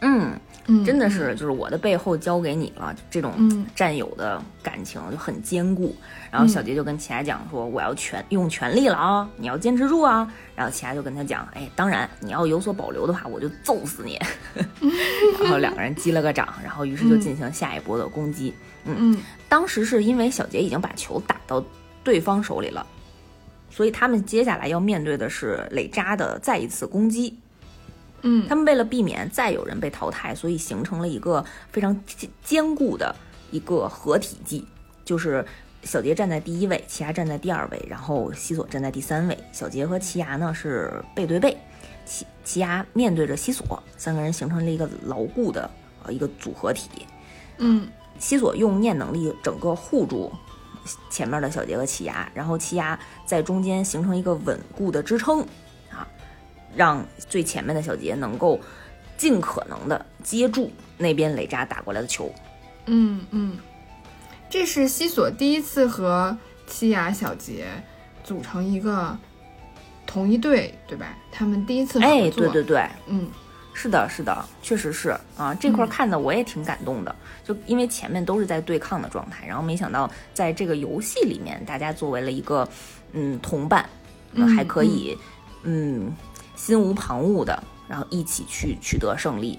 嗯，真的是，就是我的背后交给你了，这种战友的感情就很坚固。然后小杰就跟齐亚讲说：“我要全用全力了啊，你要坚持住啊。”然后齐亚就跟他讲：“哎，当然你要有所保留的话，我就揍死你。(laughs) ”然后两个人击了个掌，然后于是就进行下一波的攻击。嗯，当时是因为小杰已经把球打到对方手里了，所以他们接下来要面对的是累扎的再一次攻击。嗯，他们为了避免再有人被淘汰，所以形成了一个非常坚固的一个合体技，就是小杰站在第一位，奇牙站在第二位，然后西索站在第三位。小杰和奇牙呢是背对背，奇奇牙面对着西索，三个人形成了一个牢固的呃一个组合体。嗯，西索用念能力整个护住前面的小杰和奇牙，然后奇牙在中间形成一个稳固的支撑。让最前面的小杰能够尽可能的接住那边雷扎打过来的球。嗯嗯，这是西索第一次和七雅小杰组成一个同一队，对吧？他们第一次合作。哎，对对对，嗯，是的，是的，确实是啊。这块看的我也挺感动的，就因为前面都是在对抗的状态，然后没想到在这个游戏里面，大家作为了一个嗯同伴，还可以嗯。心无旁骛的，然后一起去取得胜利，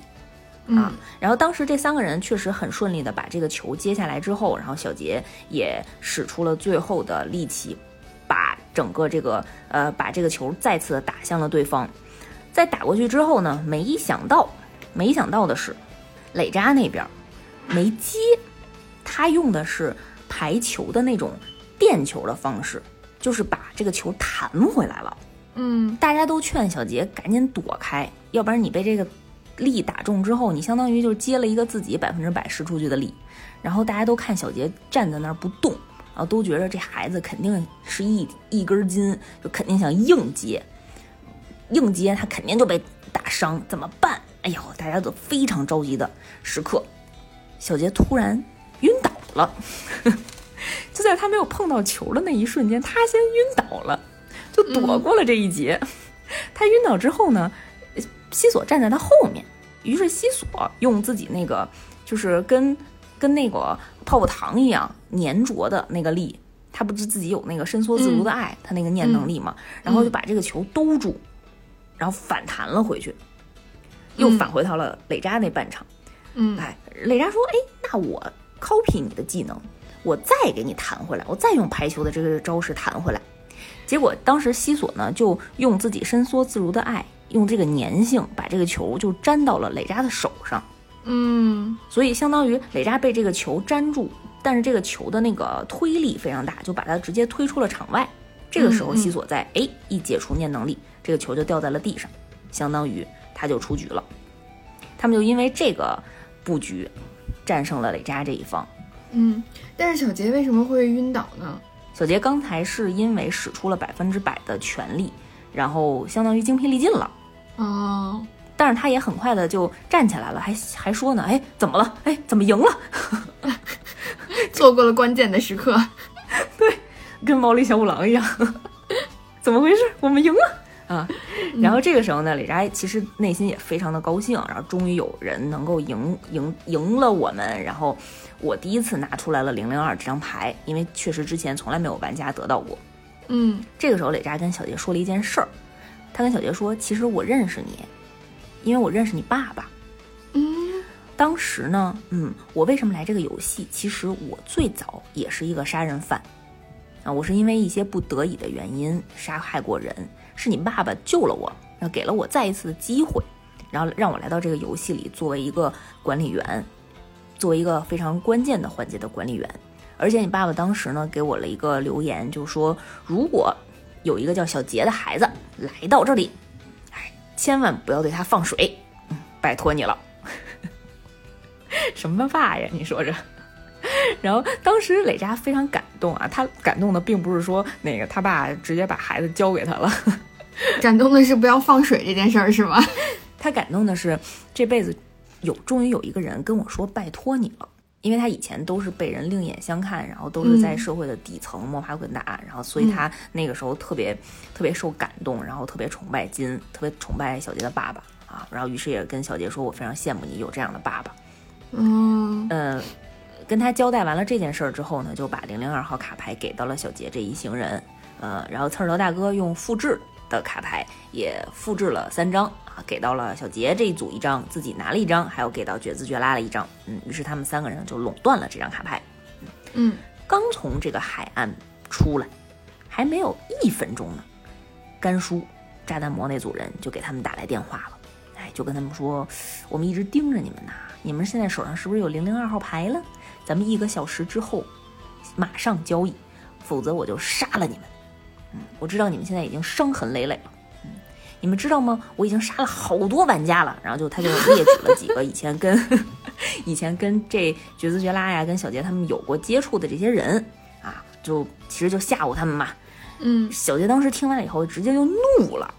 啊，然后当时这三个人确实很顺利的把这个球接下来之后，然后小杰也使出了最后的力气，把整个这个呃把这个球再次的打向了对方，在打过去之后呢，没想到，没想到的是，磊扎那边没接，他用的是排球的那种垫球的方式，就是把这个球弹回来了。嗯，大家都劝小杰赶紧躲开，要不然你被这个力打中之后，你相当于就是接了一个自己百分之百施出去的力。然后大家都看小杰站在那儿不动，然后都觉得这孩子肯定是一一根筋，就肯定想硬接，硬接他肯定就被打伤，怎么办？哎呦，大家都非常着急的时刻，小杰突然晕倒了，就在他没有碰到球的那一瞬间，他先晕倒了。就躲过了这一劫。他晕倒之后呢，西索站在他后面，于是西索用自己那个就是跟跟那个泡泡糖一样粘着的那个力，他不是自己有那个伸缩自如的爱，他那个念能力嘛，然后就把这个球兜住，然后反弹了回去，又返回到了磊扎那半场。嗯，哎，磊扎说：“哎，那我 copy 你的技能，我再给你弹回来，我再用排球的这个招式弹回来。”结果当时西索呢，就用自己伸缩自如的爱，用这个粘性把这个球就粘到了磊扎的手上。嗯，所以相当于磊扎被这个球粘住，但是这个球的那个推力非常大，就把他直接推出了场外。这个时候西索在哎一解除念能力，这个球就掉在了地上，相当于他就出局了。他们就因为这个布局战胜了磊扎这一方。嗯，但是小杰为什么会晕倒呢？小杰刚才是因为使出了百分之百的全力，然后相当于精疲力尽了，哦，但是他也很快的就站起来了，还还说呢，哎，怎么了？哎，怎么赢了？(laughs) 错过了关键的时刻，(laughs) 对，跟毛利小五郎一样，(laughs) 怎么回事？我们赢了啊！然后这个时候呢，李扎其实内心也非常的高兴，然后终于有人能够赢赢赢了我们，然后。我第一次拿出来了零零二这张牌，因为确实之前从来没有玩家得到过。嗯，这个时候李扎跟小杰说了一件事儿，他跟小杰说：“其实我认识你，因为我认识你爸爸。”嗯，当时呢，嗯，我为什么来这个游戏？其实我最早也是一个杀人犯啊，我是因为一些不得已的原因杀害过人，是你爸爸救了我，然后给了我再一次的机会，然后让我来到这个游戏里作为一个管理员。作为一个非常关键的环节的管理员，而且你爸爸当时呢给我了一个留言，就说如果有一个叫小杰的孩子来到这里，哎，千万不要对他放水，拜托你了。(laughs) 什么爸呀？你说着。(laughs) 然后当时磊扎非常感动啊，他感动的并不是说那个他爸直接把孩子交给他了，(laughs) 感动的是不要放水这件事儿是吗？(laughs) 他感动的是这辈子有终于有一个人跟我说拜托你了。因为他以前都是被人另眼相看，然后都是在社会的底层摸爬滚打，然后所以他那个时候特别特别受感动，然后特别崇拜金，特别崇拜小杰的爸爸啊，然后于是也跟小杰说，我非常羡慕你有这样的爸爸。嗯，呃，跟他交代完了这件事儿之后呢，就把零零二号卡牌给到了小杰这一行人，呃，然后刺儿头大哥用复制。的卡牌也复制了三张啊，给到了小杰这一组一张，自己拿了一张，还有给到觉子觉拉了一张。嗯，于是他们三个人就垄断了这张卡牌。嗯，刚从这个海岸出来，还没有一分钟呢，甘叔炸弹魔那组人就给他们打来电话了。哎，就跟他们说，我们一直盯着你们呢，你们现在手上是不是有零零二号牌了？咱们一个小时之后马上交易，否则我就杀了你们。嗯，我知道你们现在已经伤痕累累了。嗯，你们知道吗？我已经杀了好多玩家了。然后就他就列举了几个以前跟 (laughs) (laughs) 以前跟这绝子绝拉呀、跟小杰他们有过接触的这些人啊，就其实就吓唬他们嘛。嗯，小杰当时听完了以后，直接就怒了。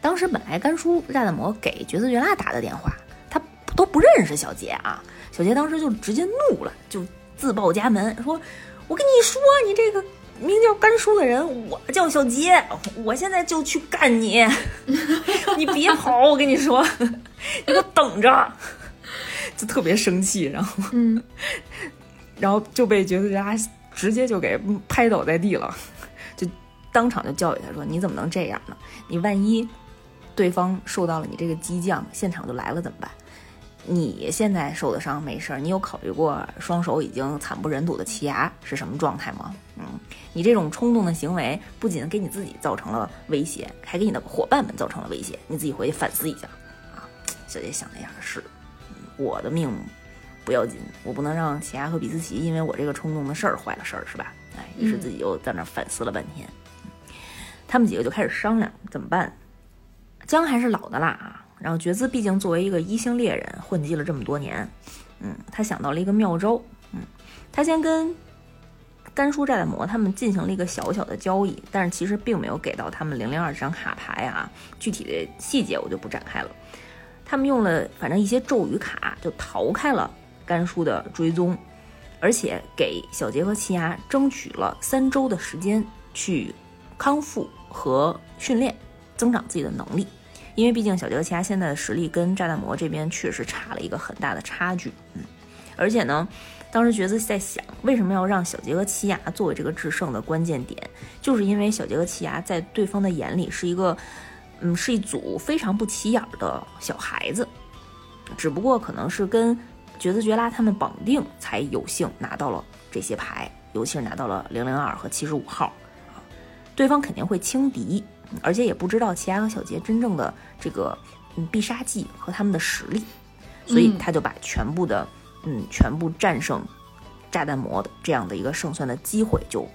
当时本来甘叔炸弹魔给绝子绝拉打的电话，他都不认识小杰啊。小杰当时就直接怒了，就自报家门说：“我跟你说，你这个。”名叫甘叔的人，我叫小杰，我现在就去干你，(laughs) 你别跑，我跟你说，你给我等着，就特别生气，然后，嗯，(laughs) 然后就被角色家直接就给拍倒在地了，就当场就教育他说：“你怎么能这样呢？你万一对方受到了你这个激将，现场就来了怎么办？”你现在受的伤没事儿，你有考虑过双手已经惨不忍睹的奇牙是什么状态吗？嗯，你这种冲动的行为不仅给你自己造成了威胁，还给你的伙伴们造成了威胁，你自己回去反思一下啊。小姐想了想，是，我的命不要紧，我不能让奇亚和比斯奇因为我这个冲动的事儿坏了事儿，是吧？哎，于是自己又在那反思了半天。他们几个就开始商量怎么办。姜还是老的辣啊。然后觉兹毕竟作为一个一星猎人，混迹了这么多年，嗯，他想到了一个妙招，嗯，他先跟甘叔、炸弹魔他们进行了一个小小的交易，但是其实并没有给到他们零零二这张卡牌啊，具体的细节我就不展开了。他们用了反正一些咒语卡，就逃开了甘叔的追踪，而且给小杰和奇牙争取了三周的时间去康复和训练，增长自己的能力。因为毕竟小杰和奇亚现在的实力跟炸弹魔这边确实差了一个很大的差距，嗯，而且呢，当时觉子在想，为什么要让小杰和奇亚作为这个制胜的关键点，就是因为小杰和奇亚在对方的眼里是一个，嗯，是一组非常不起眼的小孩子，只不过可能是跟绝子绝拉他们绑定，才有幸拿到了这些牌，尤其是拿到了零零二和七十五号，对方肯定会轻敌。而且也不知道奇亚和小杰真正的这个嗯必杀技和他们的实力，所以他就把全部的嗯全部战胜炸弹魔的这样的一个胜算的机会就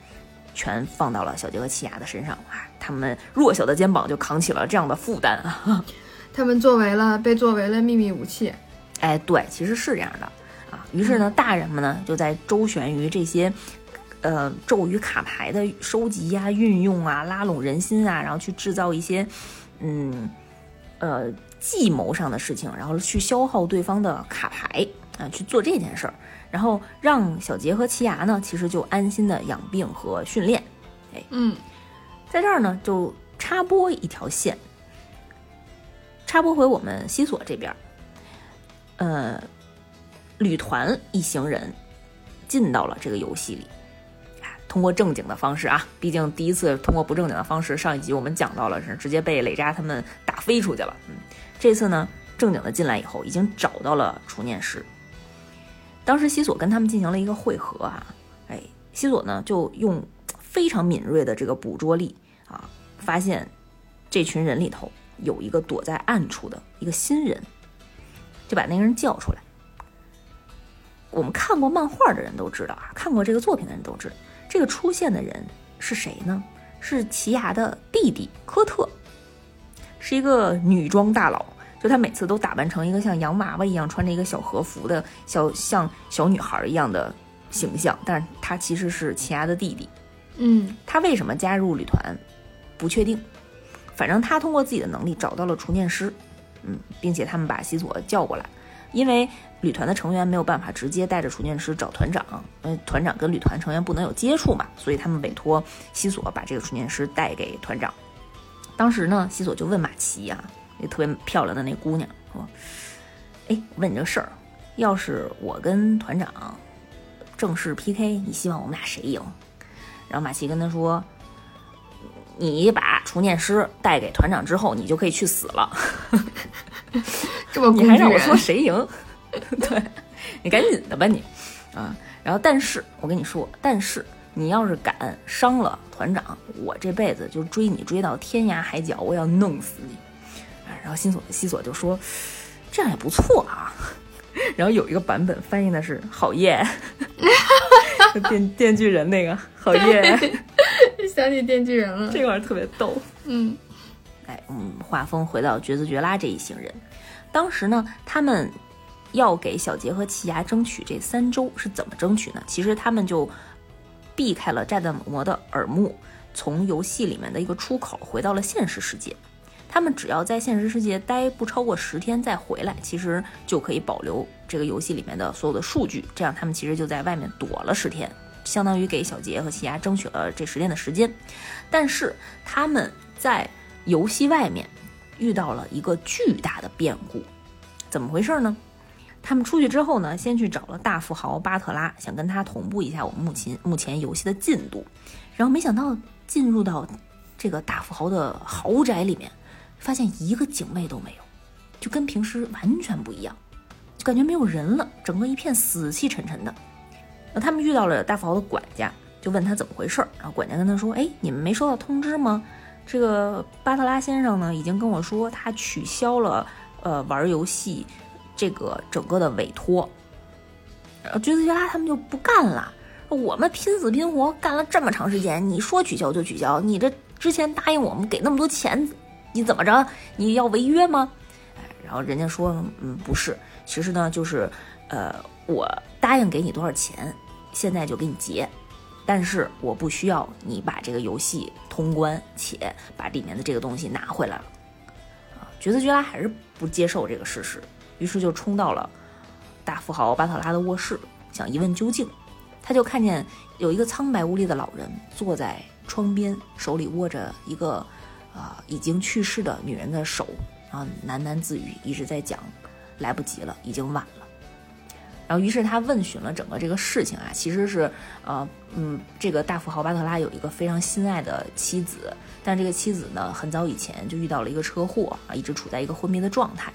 全放到了小杰和奇亚的身上。啊，他们弱小的肩膀就扛起了这样的负担啊，(laughs) 他们作为了被作为了秘密武器，哎，对，其实是这样的。啊，于是呢，大人们呢就在周旋于这些。呃，咒语卡牌的收集呀、运用啊、拉拢人心啊，然后去制造一些，嗯，呃，计谋上的事情，然后去消耗对方的卡牌啊，去做这件事儿，然后让小杰和奇牙呢，其实就安心的养病和训练。哎，嗯，在这儿呢，就插播一条线，插播回我们西索这边，呃，旅团一行人进到了这个游戏里。通过正经的方式啊，毕竟第一次通过不正经的方式，上一集我们讲到了是直接被雷扎他们打飞出去了。嗯，这次呢正经的进来以后，已经找到了除念师。当时西索跟他们进行了一个会合啊，哎，西索呢就用非常敏锐的这个捕捉力啊，发现这群人里头有一个躲在暗处的一个新人，就把那个人叫出来。我们看过漫画的人都知道啊，看过这个作品的人都知道。这个出现的人是谁呢？是奇牙的弟弟科特，是一个女装大佬。就他每次都打扮成一个像洋娃娃一样，穿着一个小和服的小像小女孩一样的形象，但是他其实是奇牙的弟弟。嗯，他为什么加入旅团，不确定。反正他通过自己的能力找到了除念师，嗯，并且他们把西索叫过来，因为旅团的成员没有办法直接带着除念师找团长，呃，团长跟旅团成员不能有接触嘛，所以他们委托西索把这个除念师带给团长。当时呢，西索就问马奇啊，那特别漂亮的那姑娘说：“哎，问你个事儿，要是我跟团长正式 PK，你希望我们俩谁赢？”然后马奇跟他说：“你把除念师带给团长之后，你就可以去死了。(laughs) 这么你还让我说谁赢？(laughs) 对，你赶紧的吧你啊！然后，但是我跟你说，但是你要是敢伤了团长，我这辈子就追你追到天涯海角，我要弄死你。啊然后西索西索就说：“这样也不错啊。(laughs) ”然后有一个版本翻译的是“好耶”，(laughs) 电电锯人那个“好耶”，想起电锯人了，这块特别逗。嗯，哎，嗯，画风回到绝子绝拉这一行人，当时呢，他们要给小杰和奇牙争取这三周是怎么争取呢？其实他们就避开了炸弹魔的耳目，从游戏里面的一个出口回到了现实世界。他们只要在现实世界待不超过十天再回来，其实就可以保留这个游戏里面的所有的数据。这样他们其实就在外面躲了十天，相当于给小杰和奇牙争取了这十天的时间。但是他们在游戏外面遇到了一个巨大的变故，怎么回事呢？他们出去之后呢，先去找了大富豪巴特拉，想跟他同步一下我们目前目前游戏的进度。然后没想到进入到这个大富豪的豪宅里面。发现一个警卫都没有，就跟平时完全不一样，就感觉没有人了，整个一片死气沉沉的。那他们遇到了大富豪的管家，就问他怎么回事儿。然后管家跟他说：“哎，你们没收到通知吗？这个巴特拉先生呢，已经跟我说他取消了呃玩游戏这个整个的委托。”然后橘子杰拉他们就不干了，我们拼死拼活干了这么长时间，你说取消就取消，你这之前答应我们给那么多钱。你怎么着？你要违约吗？哎，然后人家说，嗯，不是，其实呢，就是，呃，我答应给你多少钱，现在就给你结，但是我不需要你把这个游戏通关，且把里面的这个东西拿回来了。啊，角色居拉还是不接受这个事实，于是就冲到了大富豪巴特拉的卧室，想一问究竟。他就看见有一个苍白无力的老人坐在窗边，手里握着一个。啊，已经去世的女人的手，然后喃喃自语，一直在讲，来不及了，已经晚了。然后，于是他问询了整个这个事情啊，其实是，呃，嗯，这个大富豪巴特拉有一个非常心爱的妻子，但这个妻子呢，很早以前就遇到了一个车祸啊，一直处在一个昏迷的状态。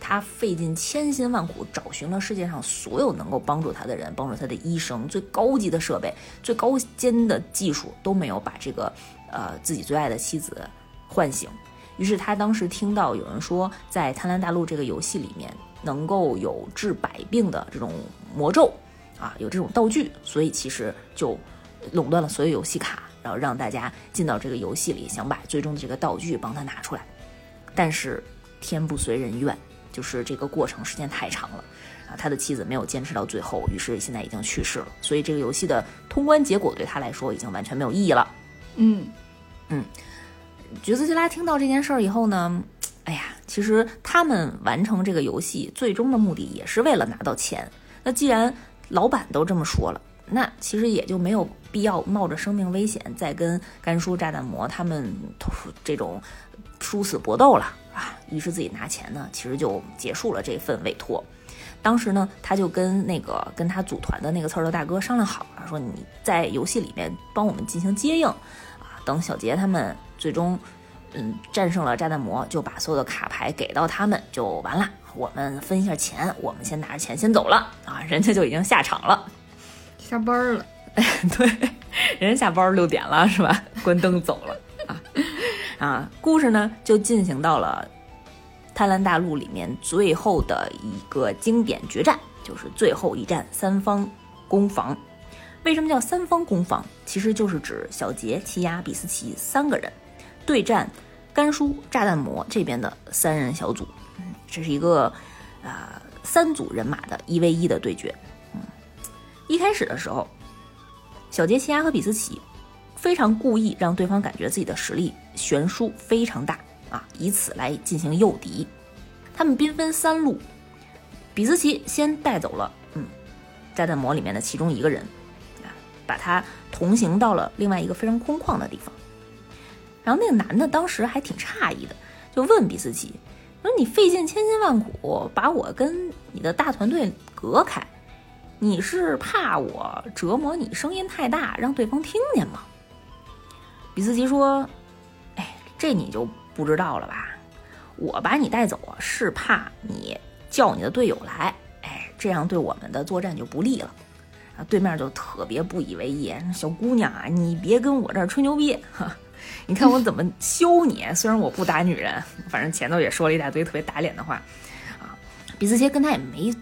他费尽千辛万苦找寻了世界上所有能够帮助他的人，帮助他的医生，最高级的设备，最高尖的技术都没有把这个，呃，自己最爱的妻子。唤醒，于是他当时听到有人说，在贪婪大陆这个游戏里面能够有治百病的这种魔咒啊，有这种道具，所以其实就垄断了所有游戏卡，然后让大家进到这个游戏里，想把最终的这个道具帮他拿出来。但是天不随人愿，就是这个过程时间太长了啊，他的妻子没有坚持到最后，于是现在已经去世了，所以这个游戏的通关结果对他来说已经完全没有意义了。嗯嗯。橘子吉拉听到这件事儿以后呢，哎呀，其实他们完成这个游戏最终的目的也是为了拿到钱。那既然老板都这么说了，那其实也就没有必要冒着生命危险再跟甘叔炸弹魔他们这种殊死搏斗了啊。于是自己拿钱呢，其实就结束了这份委托。当时呢，他就跟那个跟他组团的那个刺儿头大哥商量好了，说你在游戏里面帮我们进行接应啊，等小杰他们。最终，嗯，战胜了炸弹魔，就把所有的卡牌给到他们就完了。我们分一下钱，我们先拿着钱先走了啊！人家就已经下场了，下班了。(laughs) 对，人家下班六点了是吧？关灯走了啊啊！故事呢就进行到了贪婪大陆里面最后的一个经典决战，就是最后一战三方攻防。为什么叫三方攻防？其实就是指小杰、奇亚、比斯奇三个人。对战甘叔炸弹魔这边的三人小组，嗯，这是一个啊三组人马的一 v 一的对决，嗯，一开始的时候，小杰奇亚和比斯奇非常故意让对方感觉自己的实力悬殊非常大啊，以此来进行诱敌。他们兵分三路，比斯奇先带走了嗯炸弹魔里面的其中一个人，啊，把他同行到了另外一个非常空旷的地方。然后那个男的当时还挺诧异的，就问比斯奇说：“你费尽千辛万苦把我跟你的大团队隔开。”你是怕我折磨你声音太大，让对方听见吗？比斯奇说：“哎，这你就不知道了吧？我把你带走啊，是怕你叫你的队友来，哎，这样对我们的作战就不利了。”啊，对面就特别不以为意：“小姑娘啊，你别跟我这儿吹牛逼，哈，你看我怎么削你？虽然我不打女人，反正前头也说了一大堆特别打脸的话。”啊，比斯奇跟他也没。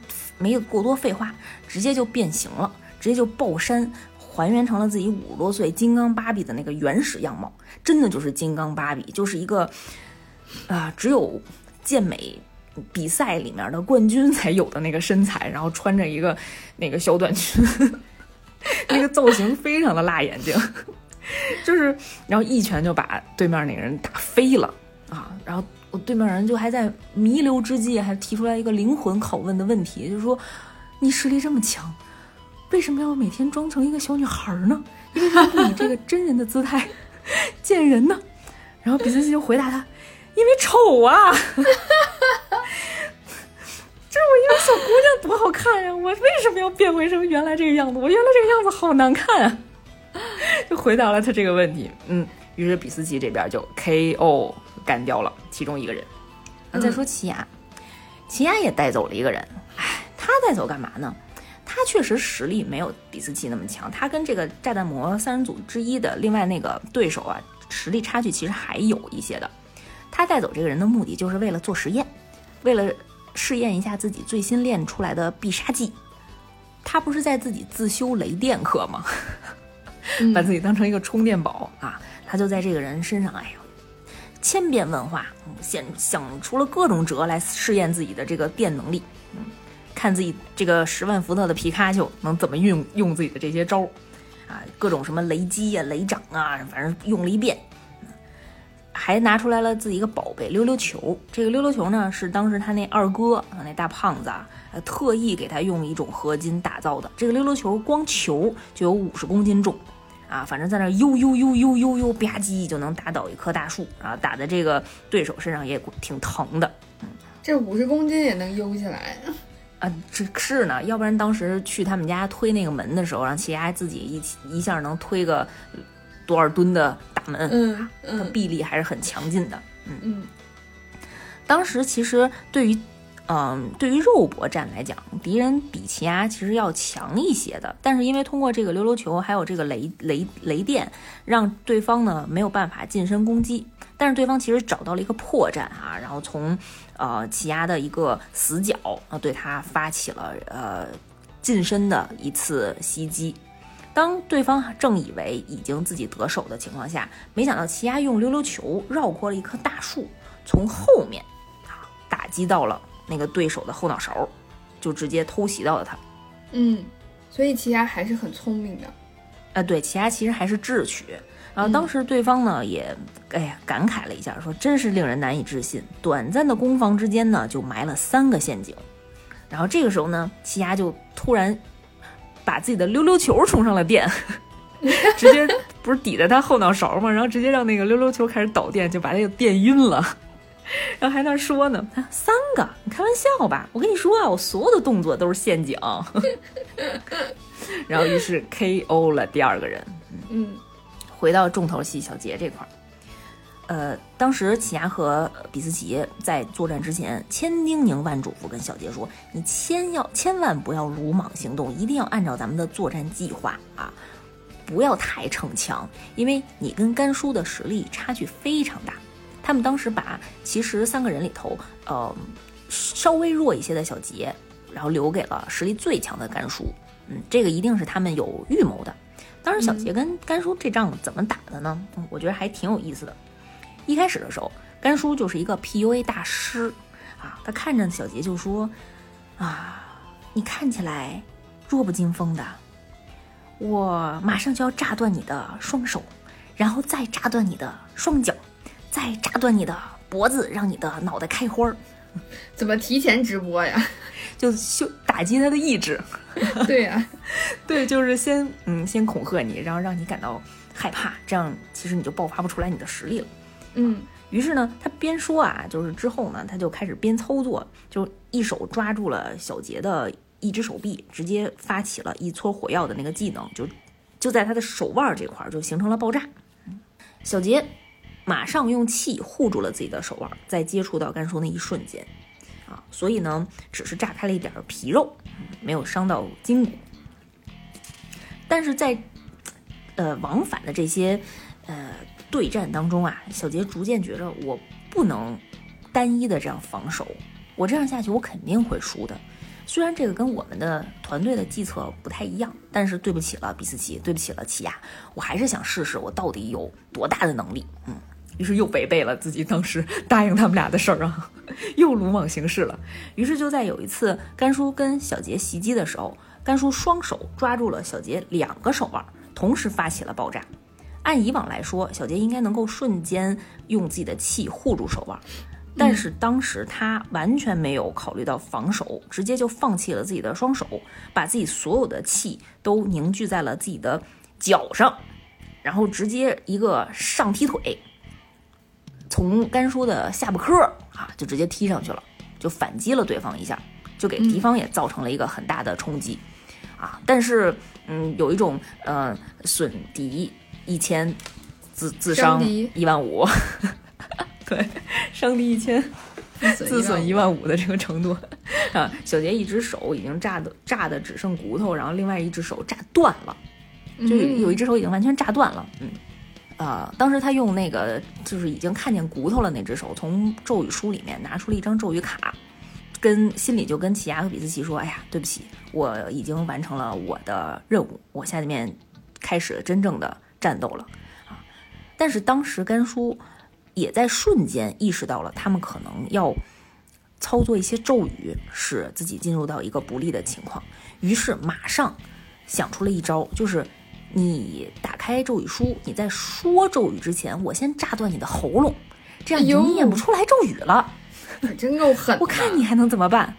没有过多废话，直接就变形了，直接就爆山，还原成了自己五十多岁金刚芭比的那个原始样貌，真的就是金刚芭比，就是一个啊，只有健美比赛里面的冠军才有的那个身材，然后穿着一个那个小短裙，(laughs) 那个造型非常的辣眼睛，(laughs) (laughs) 就是然后一拳就把对面那个人打飞了啊，然后。我对面人就还在弥留之际，还提出来一个灵魂拷问的问题，就是说，你实力这么强，为什么要每天装成一个小女孩呢？为什么不以这个真人的姿态见人呢？然后比斯奇就回答他，因为丑啊！这 (laughs) 我一个小姑娘多好看呀，我为什么要变回成原来这个样子？我原来这个样子好难看啊！(laughs) 就回答了他这个问题，嗯，于是比斯奇这边就 K.O. 干掉了其中一个人。那再说奇亚，奇亚也带走了一个人。哎，他带走干嘛呢？他确实实力没有比斯奇那么强。他跟这个炸弹魔三人组之一的另外那个对手啊，实力差距其实还有一些的。他带走这个人的目的就是为了做实验，为了试验一下自己最新练出来的必杀技。他不是在自己自修雷电课吗？把自己当成一个充电宝啊！他就在这个人身上，哎呦。千变万化，想想出了各种辙来试验自己的这个电能力，嗯，看自己这个十万伏特的皮卡丘能怎么运用自己的这些招儿，啊，各种什么雷击呀、雷掌啊，反正用了一遍，还拿出来了自己一个宝贝溜溜球。这个溜溜球呢，是当时他那二哥啊，那大胖子啊，特意给他用一种合金打造的。这个溜溜球光球就有五十公斤重。啊，反正在那悠悠悠悠悠悠吧唧就能打倒一棵大树啊，打在这个对手身上也挺疼的。嗯，这五十公斤也能悠起来啊？这是呢，要不然当时去他们家推那个门的时候，让齐亚自己一一下能推个多少吨的大门，嗯嗯，臂力还是很强劲的。嗯嗯，当时其实对于。嗯，对于肉搏战来讲，敌人比奇亚其实要强一些的。但是因为通过这个溜溜球，还有这个雷雷雷电，让对方呢没有办法近身攻击。但是对方其实找到了一个破绽啊，然后从呃奇亚的一个死角啊，对他发起了呃近身的一次袭击。当对方正以为已经自己得手的情况下，没想到奇亚用溜溜球绕过了一棵大树，从后面啊打击到了。那个对手的后脑勺，就直接偷袭到了他。嗯，所以奇亚还是很聪明的。啊，对，奇亚其实还是智取。然后当时对方呢也，哎呀，感慨了一下，说真是令人难以置信，短暂的攻防之间呢就埋了三个陷阱。然后这个时候呢，奇亚就突然把自己的溜溜球充上了电，(laughs) 直接不是抵在他后脑勺吗？然后直接让那个溜溜球开始导电，就把那个电晕了。然后还那说呢，三个，你开玩笑吧？我跟你说啊，我所有的动作都是陷阱。(laughs) 然后于是 K.O. 了第二个人。嗯，回到重头戏小杰这块儿，呃，当时奇亚和比斯奇在作战之前千叮咛万嘱咐，跟小杰说：“你千要千万不要鲁莽行动，一定要按照咱们的作战计划啊，不要太逞强，因为你跟甘叔的实力差距非常大。”他们当时把其实三个人里头，呃，稍微弱一些的小杰，然后留给了实力最强的甘叔。嗯，这个一定是他们有预谋的。当时小杰跟甘叔这仗怎么打的呢？我觉得还挺有意思的。一开始的时候，甘叔就是一个 PUA 大师啊，他看着小杰就说：“啊，你看起来弱不禁风的，我马上就要炸断你的双手，然后再炸断你的双脚，再炸断你的脖子，让你的脑袋开花儿。(laughs) 怎么提前直播呀？(laughs) 就修打击他的意志。(laughs) 对呀，对，就是先嗯，先恐吓你，然后让你感到害怕，这样其实你就爆发不出来你的实力了。嗯，于是呢，他边说啊，就是之后呢，他就开始边操作，就一手抓住了小杰的一只手臂，直接发起了一撮火药的那个技能，就就在他的手腕这块儿就形成了爆炸。小杰马上用气护住了自己的手腕，在接触到甘叔那一瞬间，啊，所以呢，只是炸开了一点皮肉，没有伤到筋骨。但是在呃往返的这些呃对战当中啊，小杰逐渐觉着我不能单一的这样防守，我这样下去我肯定会输的。虽然这个跟我们的团队的计策不太一样，但是对不起了比斯奇，对不起了奇亚，我还是想试试我到底有多大的能力。嗯，于是又违背了自己当时 (laughs) 答应他们俩的事儿啊，又鲁莽行事了。于是就在有一次甘叔跟小杰袭击的时候，甘叔双手抓住了小杰两个手腕，同时发起了爆炸。按以往来说，小杰应该能够瞬间用自己的气护住手腕。但是当时他完全没有考虑到防守，直接就放弃了自己的双手，把自己所有的气都凝聚在了自己的脚上，然后直接一个上踢腿，从甘叔的下巴颏啊就直接踢上去了，就反击了对方一下，就给敌方也造成了一个很大的冲击啊。但是嗯，有一种呃损敌一千，自自伤一万五。(laughs) 对，伤敌一千，自损一万五的这个程度 (laughs) 啊！小杰一只手已经炸的炸的只剩骨头，然后另外一只手炸断了，就有一只手已经完全炸断了。嗯，啊，当时他用那个就是已经看见骨头了那只手，从咒语书里面拿出了一张咒语卡，跟心里就跟奇亚和比斯奇说：“哎呀，对不起，我已经完成了我的任务，我下面开始真正的战斗了啊！”但是当时甘叔。也在瞬间意识到了，他们可能要操作一些咒语，使自己进入到一个不利的情况。于是马上想出了一招，就是你打开咒语书，你在说咒语之前，我先炸断你的喉咙，这样你念不出来咒语了。(laughs) 真够狠！我看你还能怎么办？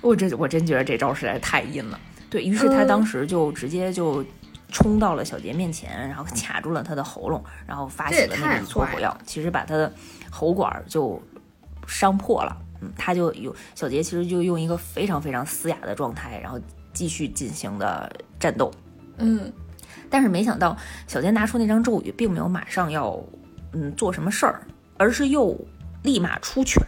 我真我真觉得这招实在太阴了。对于是，他当时就直接就。冲到了小杰面前，然后卡住了他的喉咙，然后发起了那个搓火药，其实把他的喉管就伤破了。嗯，他就有小杰，其实就用一个非常非常嘶哑的状态，然后继续进行的战斗。嗯，但是没想到小杰拿出那张咒语，并没有马上要嗯做什么事儿，而是又立马出拳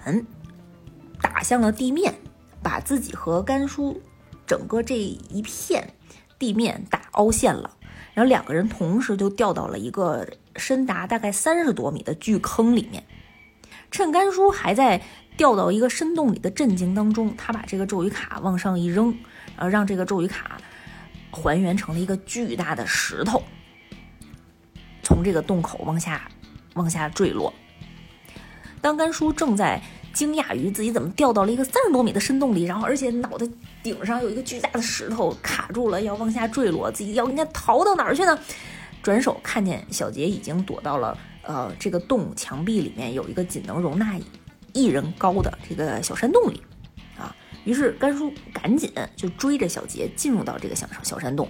打向了地面，把自己和甘叔整个这一片地面打凹陷了。然后两个人同时就掉到了一个深达大概三十多米的巨坑里面，趁甘叔还在掉到一个深洞里的震惊当中，他把这个咒语卡往上一扔，然后让这个咒语卡还原成了一个巨大的石头，从这个洞口往下往下坠落。当甘叔正在。惊讶于自己怎么掉到了一个三十多米的深洞里，然后而且脑袋顶上有一个巨大的石头卡住了，要往下坠落，自己要应该逃到哪儿去呢？转手看见小杰已经躲到了呃这个洞墙壁里面有一个仅能容纳一人高的这个小山洞里，于是甘叔赶紧就追着小杰进入到这个小小山洞，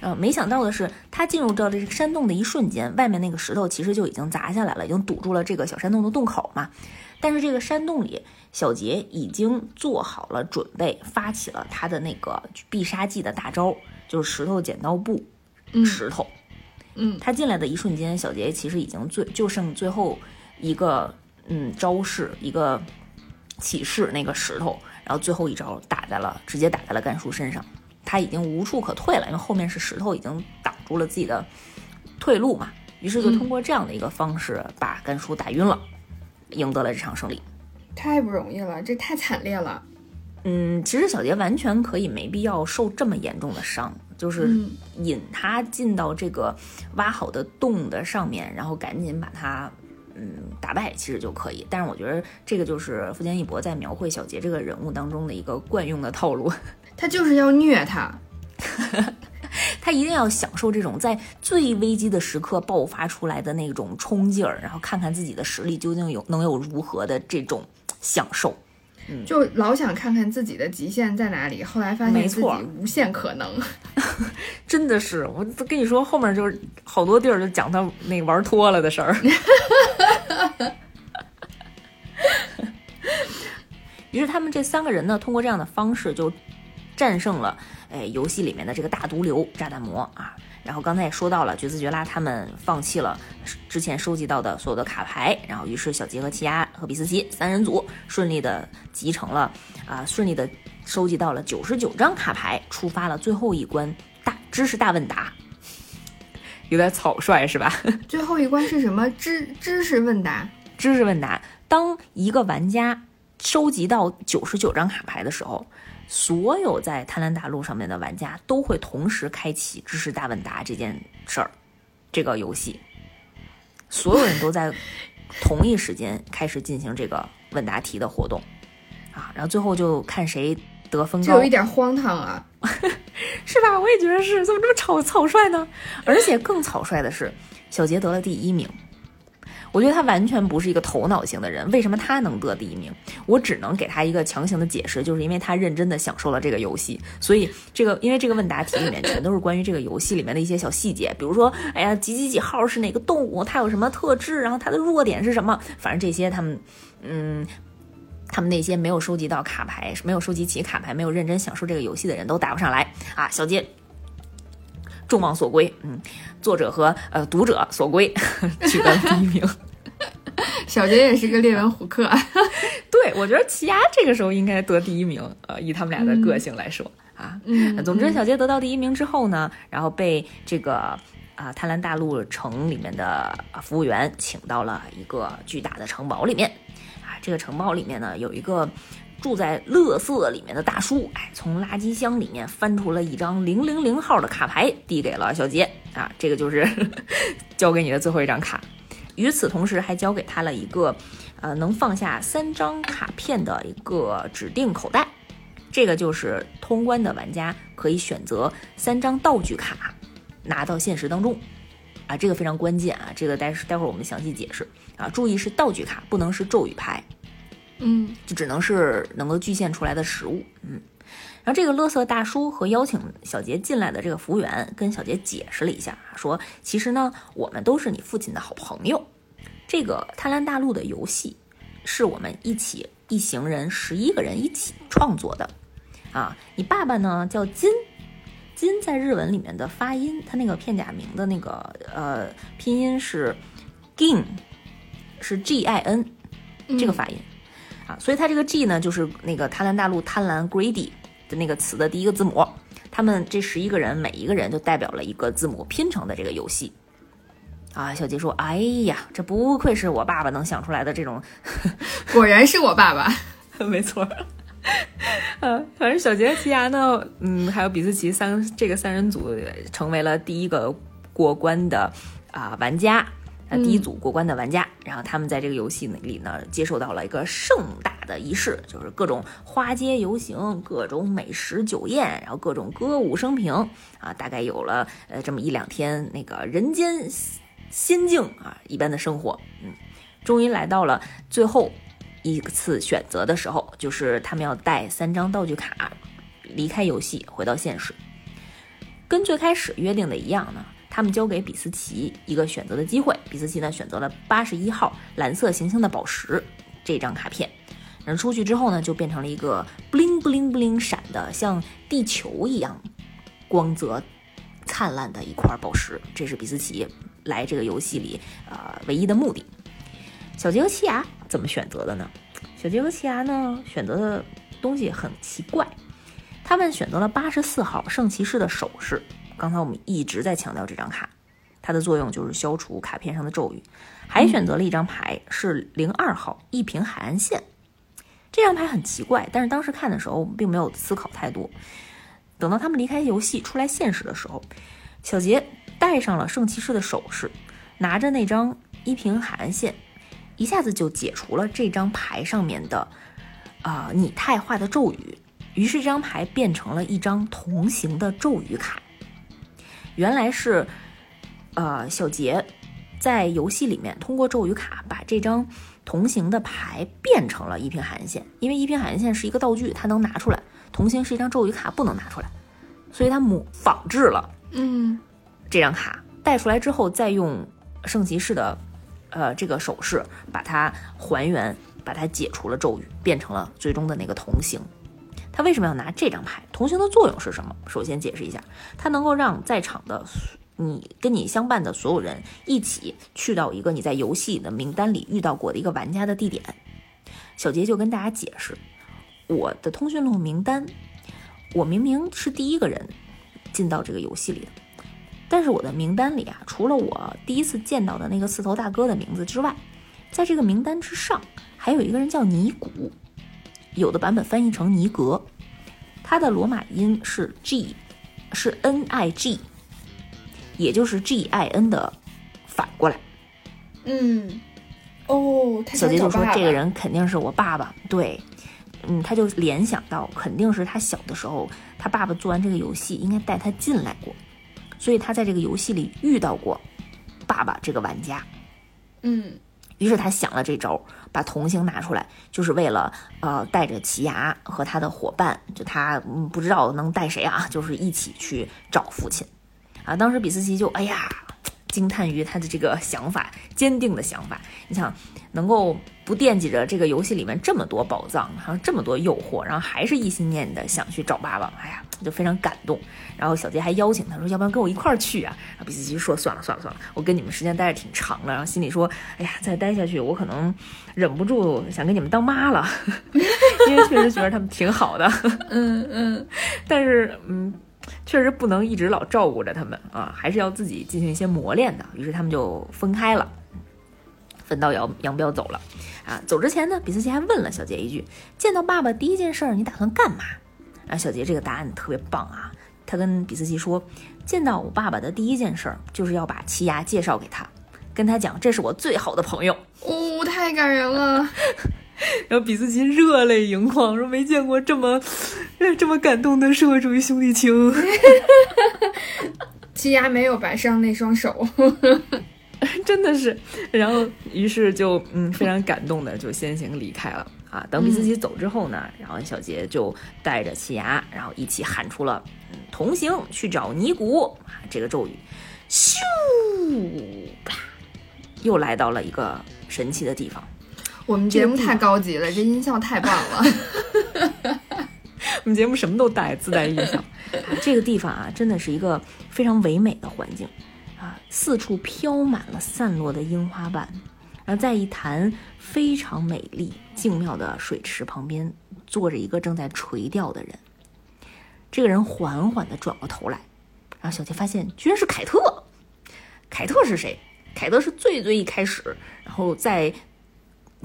呃，没想到的是他进入到这个山洞的一瞬间，外面那个石头其实就已经砸下来了，已经堵住了这个小山洞的洞口嘛。但是这个山洞里，小杰已经做好了准备，发起了他的那个必杀技的大招，就是石头剪刀布，石头。嗯，他进来的一瞬间，小杰其实已经最就剩最后一个嗯招式，一个起势那个石头，然后最后一招打在了直接打在了甘叔身上，他已经无处可退了，因为后面是石头已经挡住了自己的退路嘛。于是就通过这样的一个方式把甘叔打晕了。赢得了这场胜利，太不容易了，这太惨烈了。嗯，其实小杰完全可以没必要受这么严重的伤，就是引他进到这个挖好的洞的上面，然后赶紧把他嗯打败，其实就可以。但是我觉得这个就是富坚义博在描绘小杰这个人物当中的一个惯用的套路，(laughs) 他就是要虐他。(laughs) 他一定要享受这种在最危机的时刻爆发出来的那种冲劲儿，然后看看自己的实力究竟有能有如何的这种享受。就老想看看自己的极限在哪里，后来发现自己无限可能，(laughs) 真的是，我跟你说，后面就是好多地儿就讲他那玩脱了的事儿。(laughs) 于是他们这三个人呢，通过这样的方式就战胜了哎游戏里面的这个大毒瘤炸弹魔啊。然后刚才也说到了，绝子绝拉他们放弃了之前收集到的所有的卡牌，然后于是小杰和奇亚和比斯奇三人组顺利的集成了啊，顺利的收集到了九十九张卡牌，触发了最后一关大知识大问答，有点草率是吧？(laughs) 最后一关是什么？知知识问答？知识问答。当一个玩家收集到九十九张卡牌的时候。所有在贪婪大陆上面的玩家都会同时开启知识大问答这件事儿，这个游戏，所有人都在同一时间开始进行这个问答题的活动，啊，然后最后就看谁得分高，有一点荒唐啊，(laughs) 是吧？我也觉得是，怎么这么草草率呢？而且更草率的是，小杰得了第一名。我觉得他完全不是一个头脑型的人，为什么他能得第一名？我只能给他一个强行的解释，就是因为他认真的享受了这个游戏，所以这个因为这个问答题里面全都是关于这个游戏里面的一些小细节，比如说，哎呀，几几几号是哪个动物，它有什么特质，然后它的弱点是什么，反正这些他们，嗯，他们那些没有收集到卡牌，没有收集齐卡牌，没有认真享受这个游戏的人都答不上来啊，小杰。众望所归，嗯，作者和呃读者所归，(laughs) 取得第一名。(laughs) 小杰也是个列文虎克，(laughs) 对我觉得奇亚这个时候应该得第一名。呃，以他们俩的个性来说啊，嗯，总之小杰得到第一名之后呢，然后被这个啊贪婪大陆城里面的服务员请到了一个巨大的城堡里面啊，这个城堡里面呢有一个。住在乐色里面的大叔，哎，从垃圾箱里面翻出了一张零零零号的卡牌，递给了小杰啊，这个就是 (laughs) 交给你的最后一张卡。与此同时，还交给他了一个，呃，能放下三张卡片的一个指定口袋。这个就是通关的玩家可以选择三张道具卡拿到现实当中啊，这个非常关键啊，这个待待会儿我们详细解释啊，注意是道具卡，不能是咒语牌。嗯，就只能是能够具现出来的食物。嗯，然后这个乐色大叔和邀请小杰进来的这个服务员跟小杰解释了一下，说其实呢，我们都是你父亲的好朋友。这个贪婪大陆的游戏是我们一起一行人十一个人一起创作的。啊，你爸爸呢叫金，金在日文里面的发音，他那个片假名的那个呃拼音是 gin，是 g i n 这个发音。啊，所以它这个 G 呢，就是那个贪婪大陆贪婪 Greedy 的那个词的第一个字母。他们这十一个人，每一个人就代表了一个字母拼成的这个游戏。啊，小杰说：“哎呀，这不愧是我爸爸能想出来的这种，(laughs) 果然是我爸爸，(laughs) 没错。”呃，反正小杰、奇牙呢，嗯，还有比斯奇三这个三人组成为了第一个过关的啊玩家。第一组过关的玩家，然后他们在这个游戏里呢，接受到了一个盛大的仪式，就是各种花街游行、各种美食酒宴，然后各种歌舞升平啊，大概有了呃这么一两天那个人间仙境啊一般的生活，嗯，终于来到了最后一次选择的时候，就是他们要带三张道具卡离开游戏，回到现实，跟最开始约定的一样呢。他们交给比斯奇一个选择的机会，比斯奇呢选择了八十一号蓝色行星的宝石这张卡片，然后出去之后呢就变成了一个布灵布灵布灵闪的像地球一样光泽灿烂的一块宝石，这是比斯奇来这个游戏里呃唯一的目的。小杰和奇亚怎么选择的呢？小杰和奇亚呢选择的东西很奇怪，他们选择了八十四号圣骑士的首饰。刚才我们一直在强调这张卡，它的作用就是消除卡片上的咒语。还选择了一张牌是零二号一平海岸线，这张牌很奇怪，但是当时看的时候我们并没有思考太多。等到他们离开游戏出来现实的时候，小杰戴上了圣骑士的首饰，拿着那张一平海岸线，一下子就解除了这张牌上面的啊拟态化的咒语，于是这张牌变成了一张同形的咒语卡。原来是，呃，小杰在游戏里面通过咒语卡把这张同行的牌变成了一瓶海岸线，因为一瓶海岸线是一个道具，它能拿出来；同行是一张咒语卡，不能拿出来，所以他模仿制了，嗯，这张卡带出来之后，再用圣骑士的，呃，这个手势把它还原，把它解除了咒语，变成了最终的那个同行。他为什么要拿这张牌？同行的作用是什么？首先解释一下，它能够让在场的你跟你相伴的所有人一起去到一个你在游戏的名单里遇到过的一个玩家的地点。小杰就跟大家解释，我的通讯录名单，我明明是第一个人进到这个游戏里的，但是我的名单里啊，除了我第一次见到的那个四头大哥的名字之外，在这个名单之上还有一个人叫尼古。有的版本翻译成尼格，它的罗马音是 G，是 N I G，也就是 G I N 的反过来。嗯，哦，小杰就说这个人肯定是我爸爸。对，嗯，他就联想到肯定是他小的时候，他爸爸做完这个游戏应该带他进来过，所以他在这个游戏里遇到过爸爸这个玩家。嗯。于是他想了这招，把同行拿出来，就是为了呃带着奇牙和他的伙伴，就他不知道能带谁啊，就是一起去找父亲啊。当时比斯奇就哎呀惊叹于他的这个想法，坚定的想法。你想能够不惦记着这个游戏里面这么多宝藏，还有这么多诱惑，然后还是一心念的想去找爸爸，哎呀。就非常感动，然后小杰还邀请他说：“要不然跟我一块儿去啊？”然后比斯奇说：“算了算了算了，我跟你们时间待着挺长了。”然后心里说：“哎呀，再待下去我可能忍不住想给你们当妈了，(laughs) 因为确实觉得他们挺好的。(laughs) ”嗯嗯，(laughs) 但是嗯，确实不能一直老照顾着他们啊，还是要自己进行一些磨练的。于是他们就分开了，分道扬扬镳走了。啊，走之前呢，比斯奇还问了小杰一句：“见到爸爸第一件事你打算干嘛？”然后小杰这个答案特别棒啊！他跟比斯奇说，见到我爸爸的第一件事儿就是要把奇牙介绍给他，跟他讲这是我最好的朋友。哦，太感人了！(laughs) 然后比斯奇热泪盈眶，说没见过这么这么感动的社会主义兄弟情。(laughs) 奇牙没有白上那双手，真的是。然后于是就嗯非常感动的就先行离开了。啊，等比斯奇走之后呢，然后小杰就带着奇牙，然后一起喊出了“同行去找尼古”啊，这个咒语，咻，啪，又来到了一个神奇的地方。我们节目太高级了，这音效太棒了。(laughs) 我们节目什么都带自带音效。这个地方啊，真的是一个非常唯美的环境啊，四处飘满了散落的樱花瓣。然后再一潭非常美丽、静妙的水池旁边，坐着一个正在垂钓的人。这个人缓缓地转过头来，然后小杰发现居然是凯特。凯特是谁？凯特是最最一开始，然后在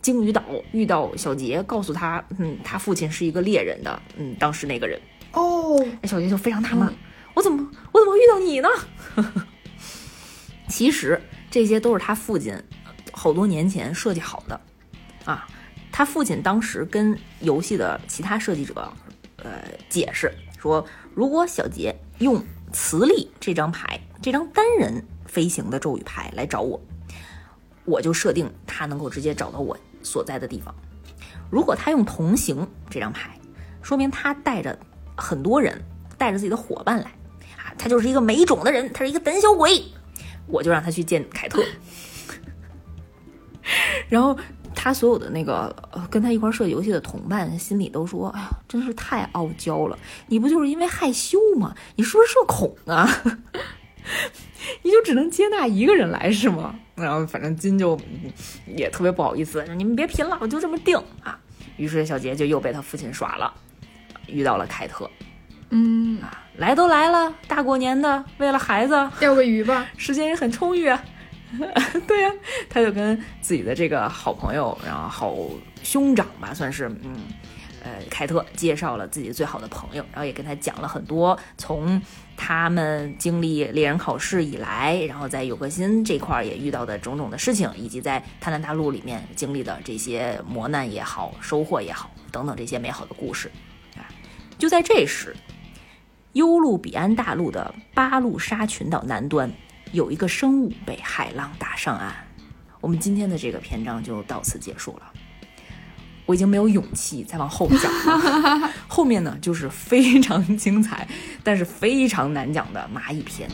鲸鱼岛遇到小杰，告诉他，嗯，他父亲是一个猎人的，嗯，当时那个人。哦，那小杰就非常纳闷，我怎么我怎么遇到你呢？(laughs) 其实这些都是他父亲。好多年前设计好的，啊，他父亲当时跟游戏的其他设计者，呃，解释说，如果小杰用磁力这张牌，这张单人飞行的咒语牌来找我，我就设定他能够直接找到我所在的地方。如果他用同行这张牌，说明他带着很多人，带着自己的伙伴来，啊，他就是一个没种的人，他是一个胆小鬼，我就让他去见凯特。(laughs) 然后他所有的那个跟他一块设计游戏的同伴心里都说：“哎呀，真是太傲娇了！你不就是因为害羞吗？你是不是社恐啊？(laughs) 你就只能接纳一个人来是吗？”然后反正金就也特别不好意思，你们别贫了，我就这么定啊。于是小杰就又被他父亲耍了，遇到了凯特。嗯啊，来都来了，大过年的，为了孩子钓个鱼吧，时间也很充裕。(laughs) 对呀，他就跟自己的这个好朋友，然后好兄长吧，算是，嗯，呃，凯特介绍了自己最好的朋友，然后也跟他讲了很多从他们经历猎人考试以来，然后在有个心这块儿也遇到的种种的事情，以及在贪婪大陆里面经历的这些磨难也好，收获也好，等等这些美好的故事啊。就在这时，优路比安大陆的巴路沙群岛南端，有一个生物被海浪打上岸。我们今天的这个篇章就到此结束了。我已经没有勇气再往后讲了，(laughs) 后面呢就是非常精彩，但是非常难讲的蚂蚁篇。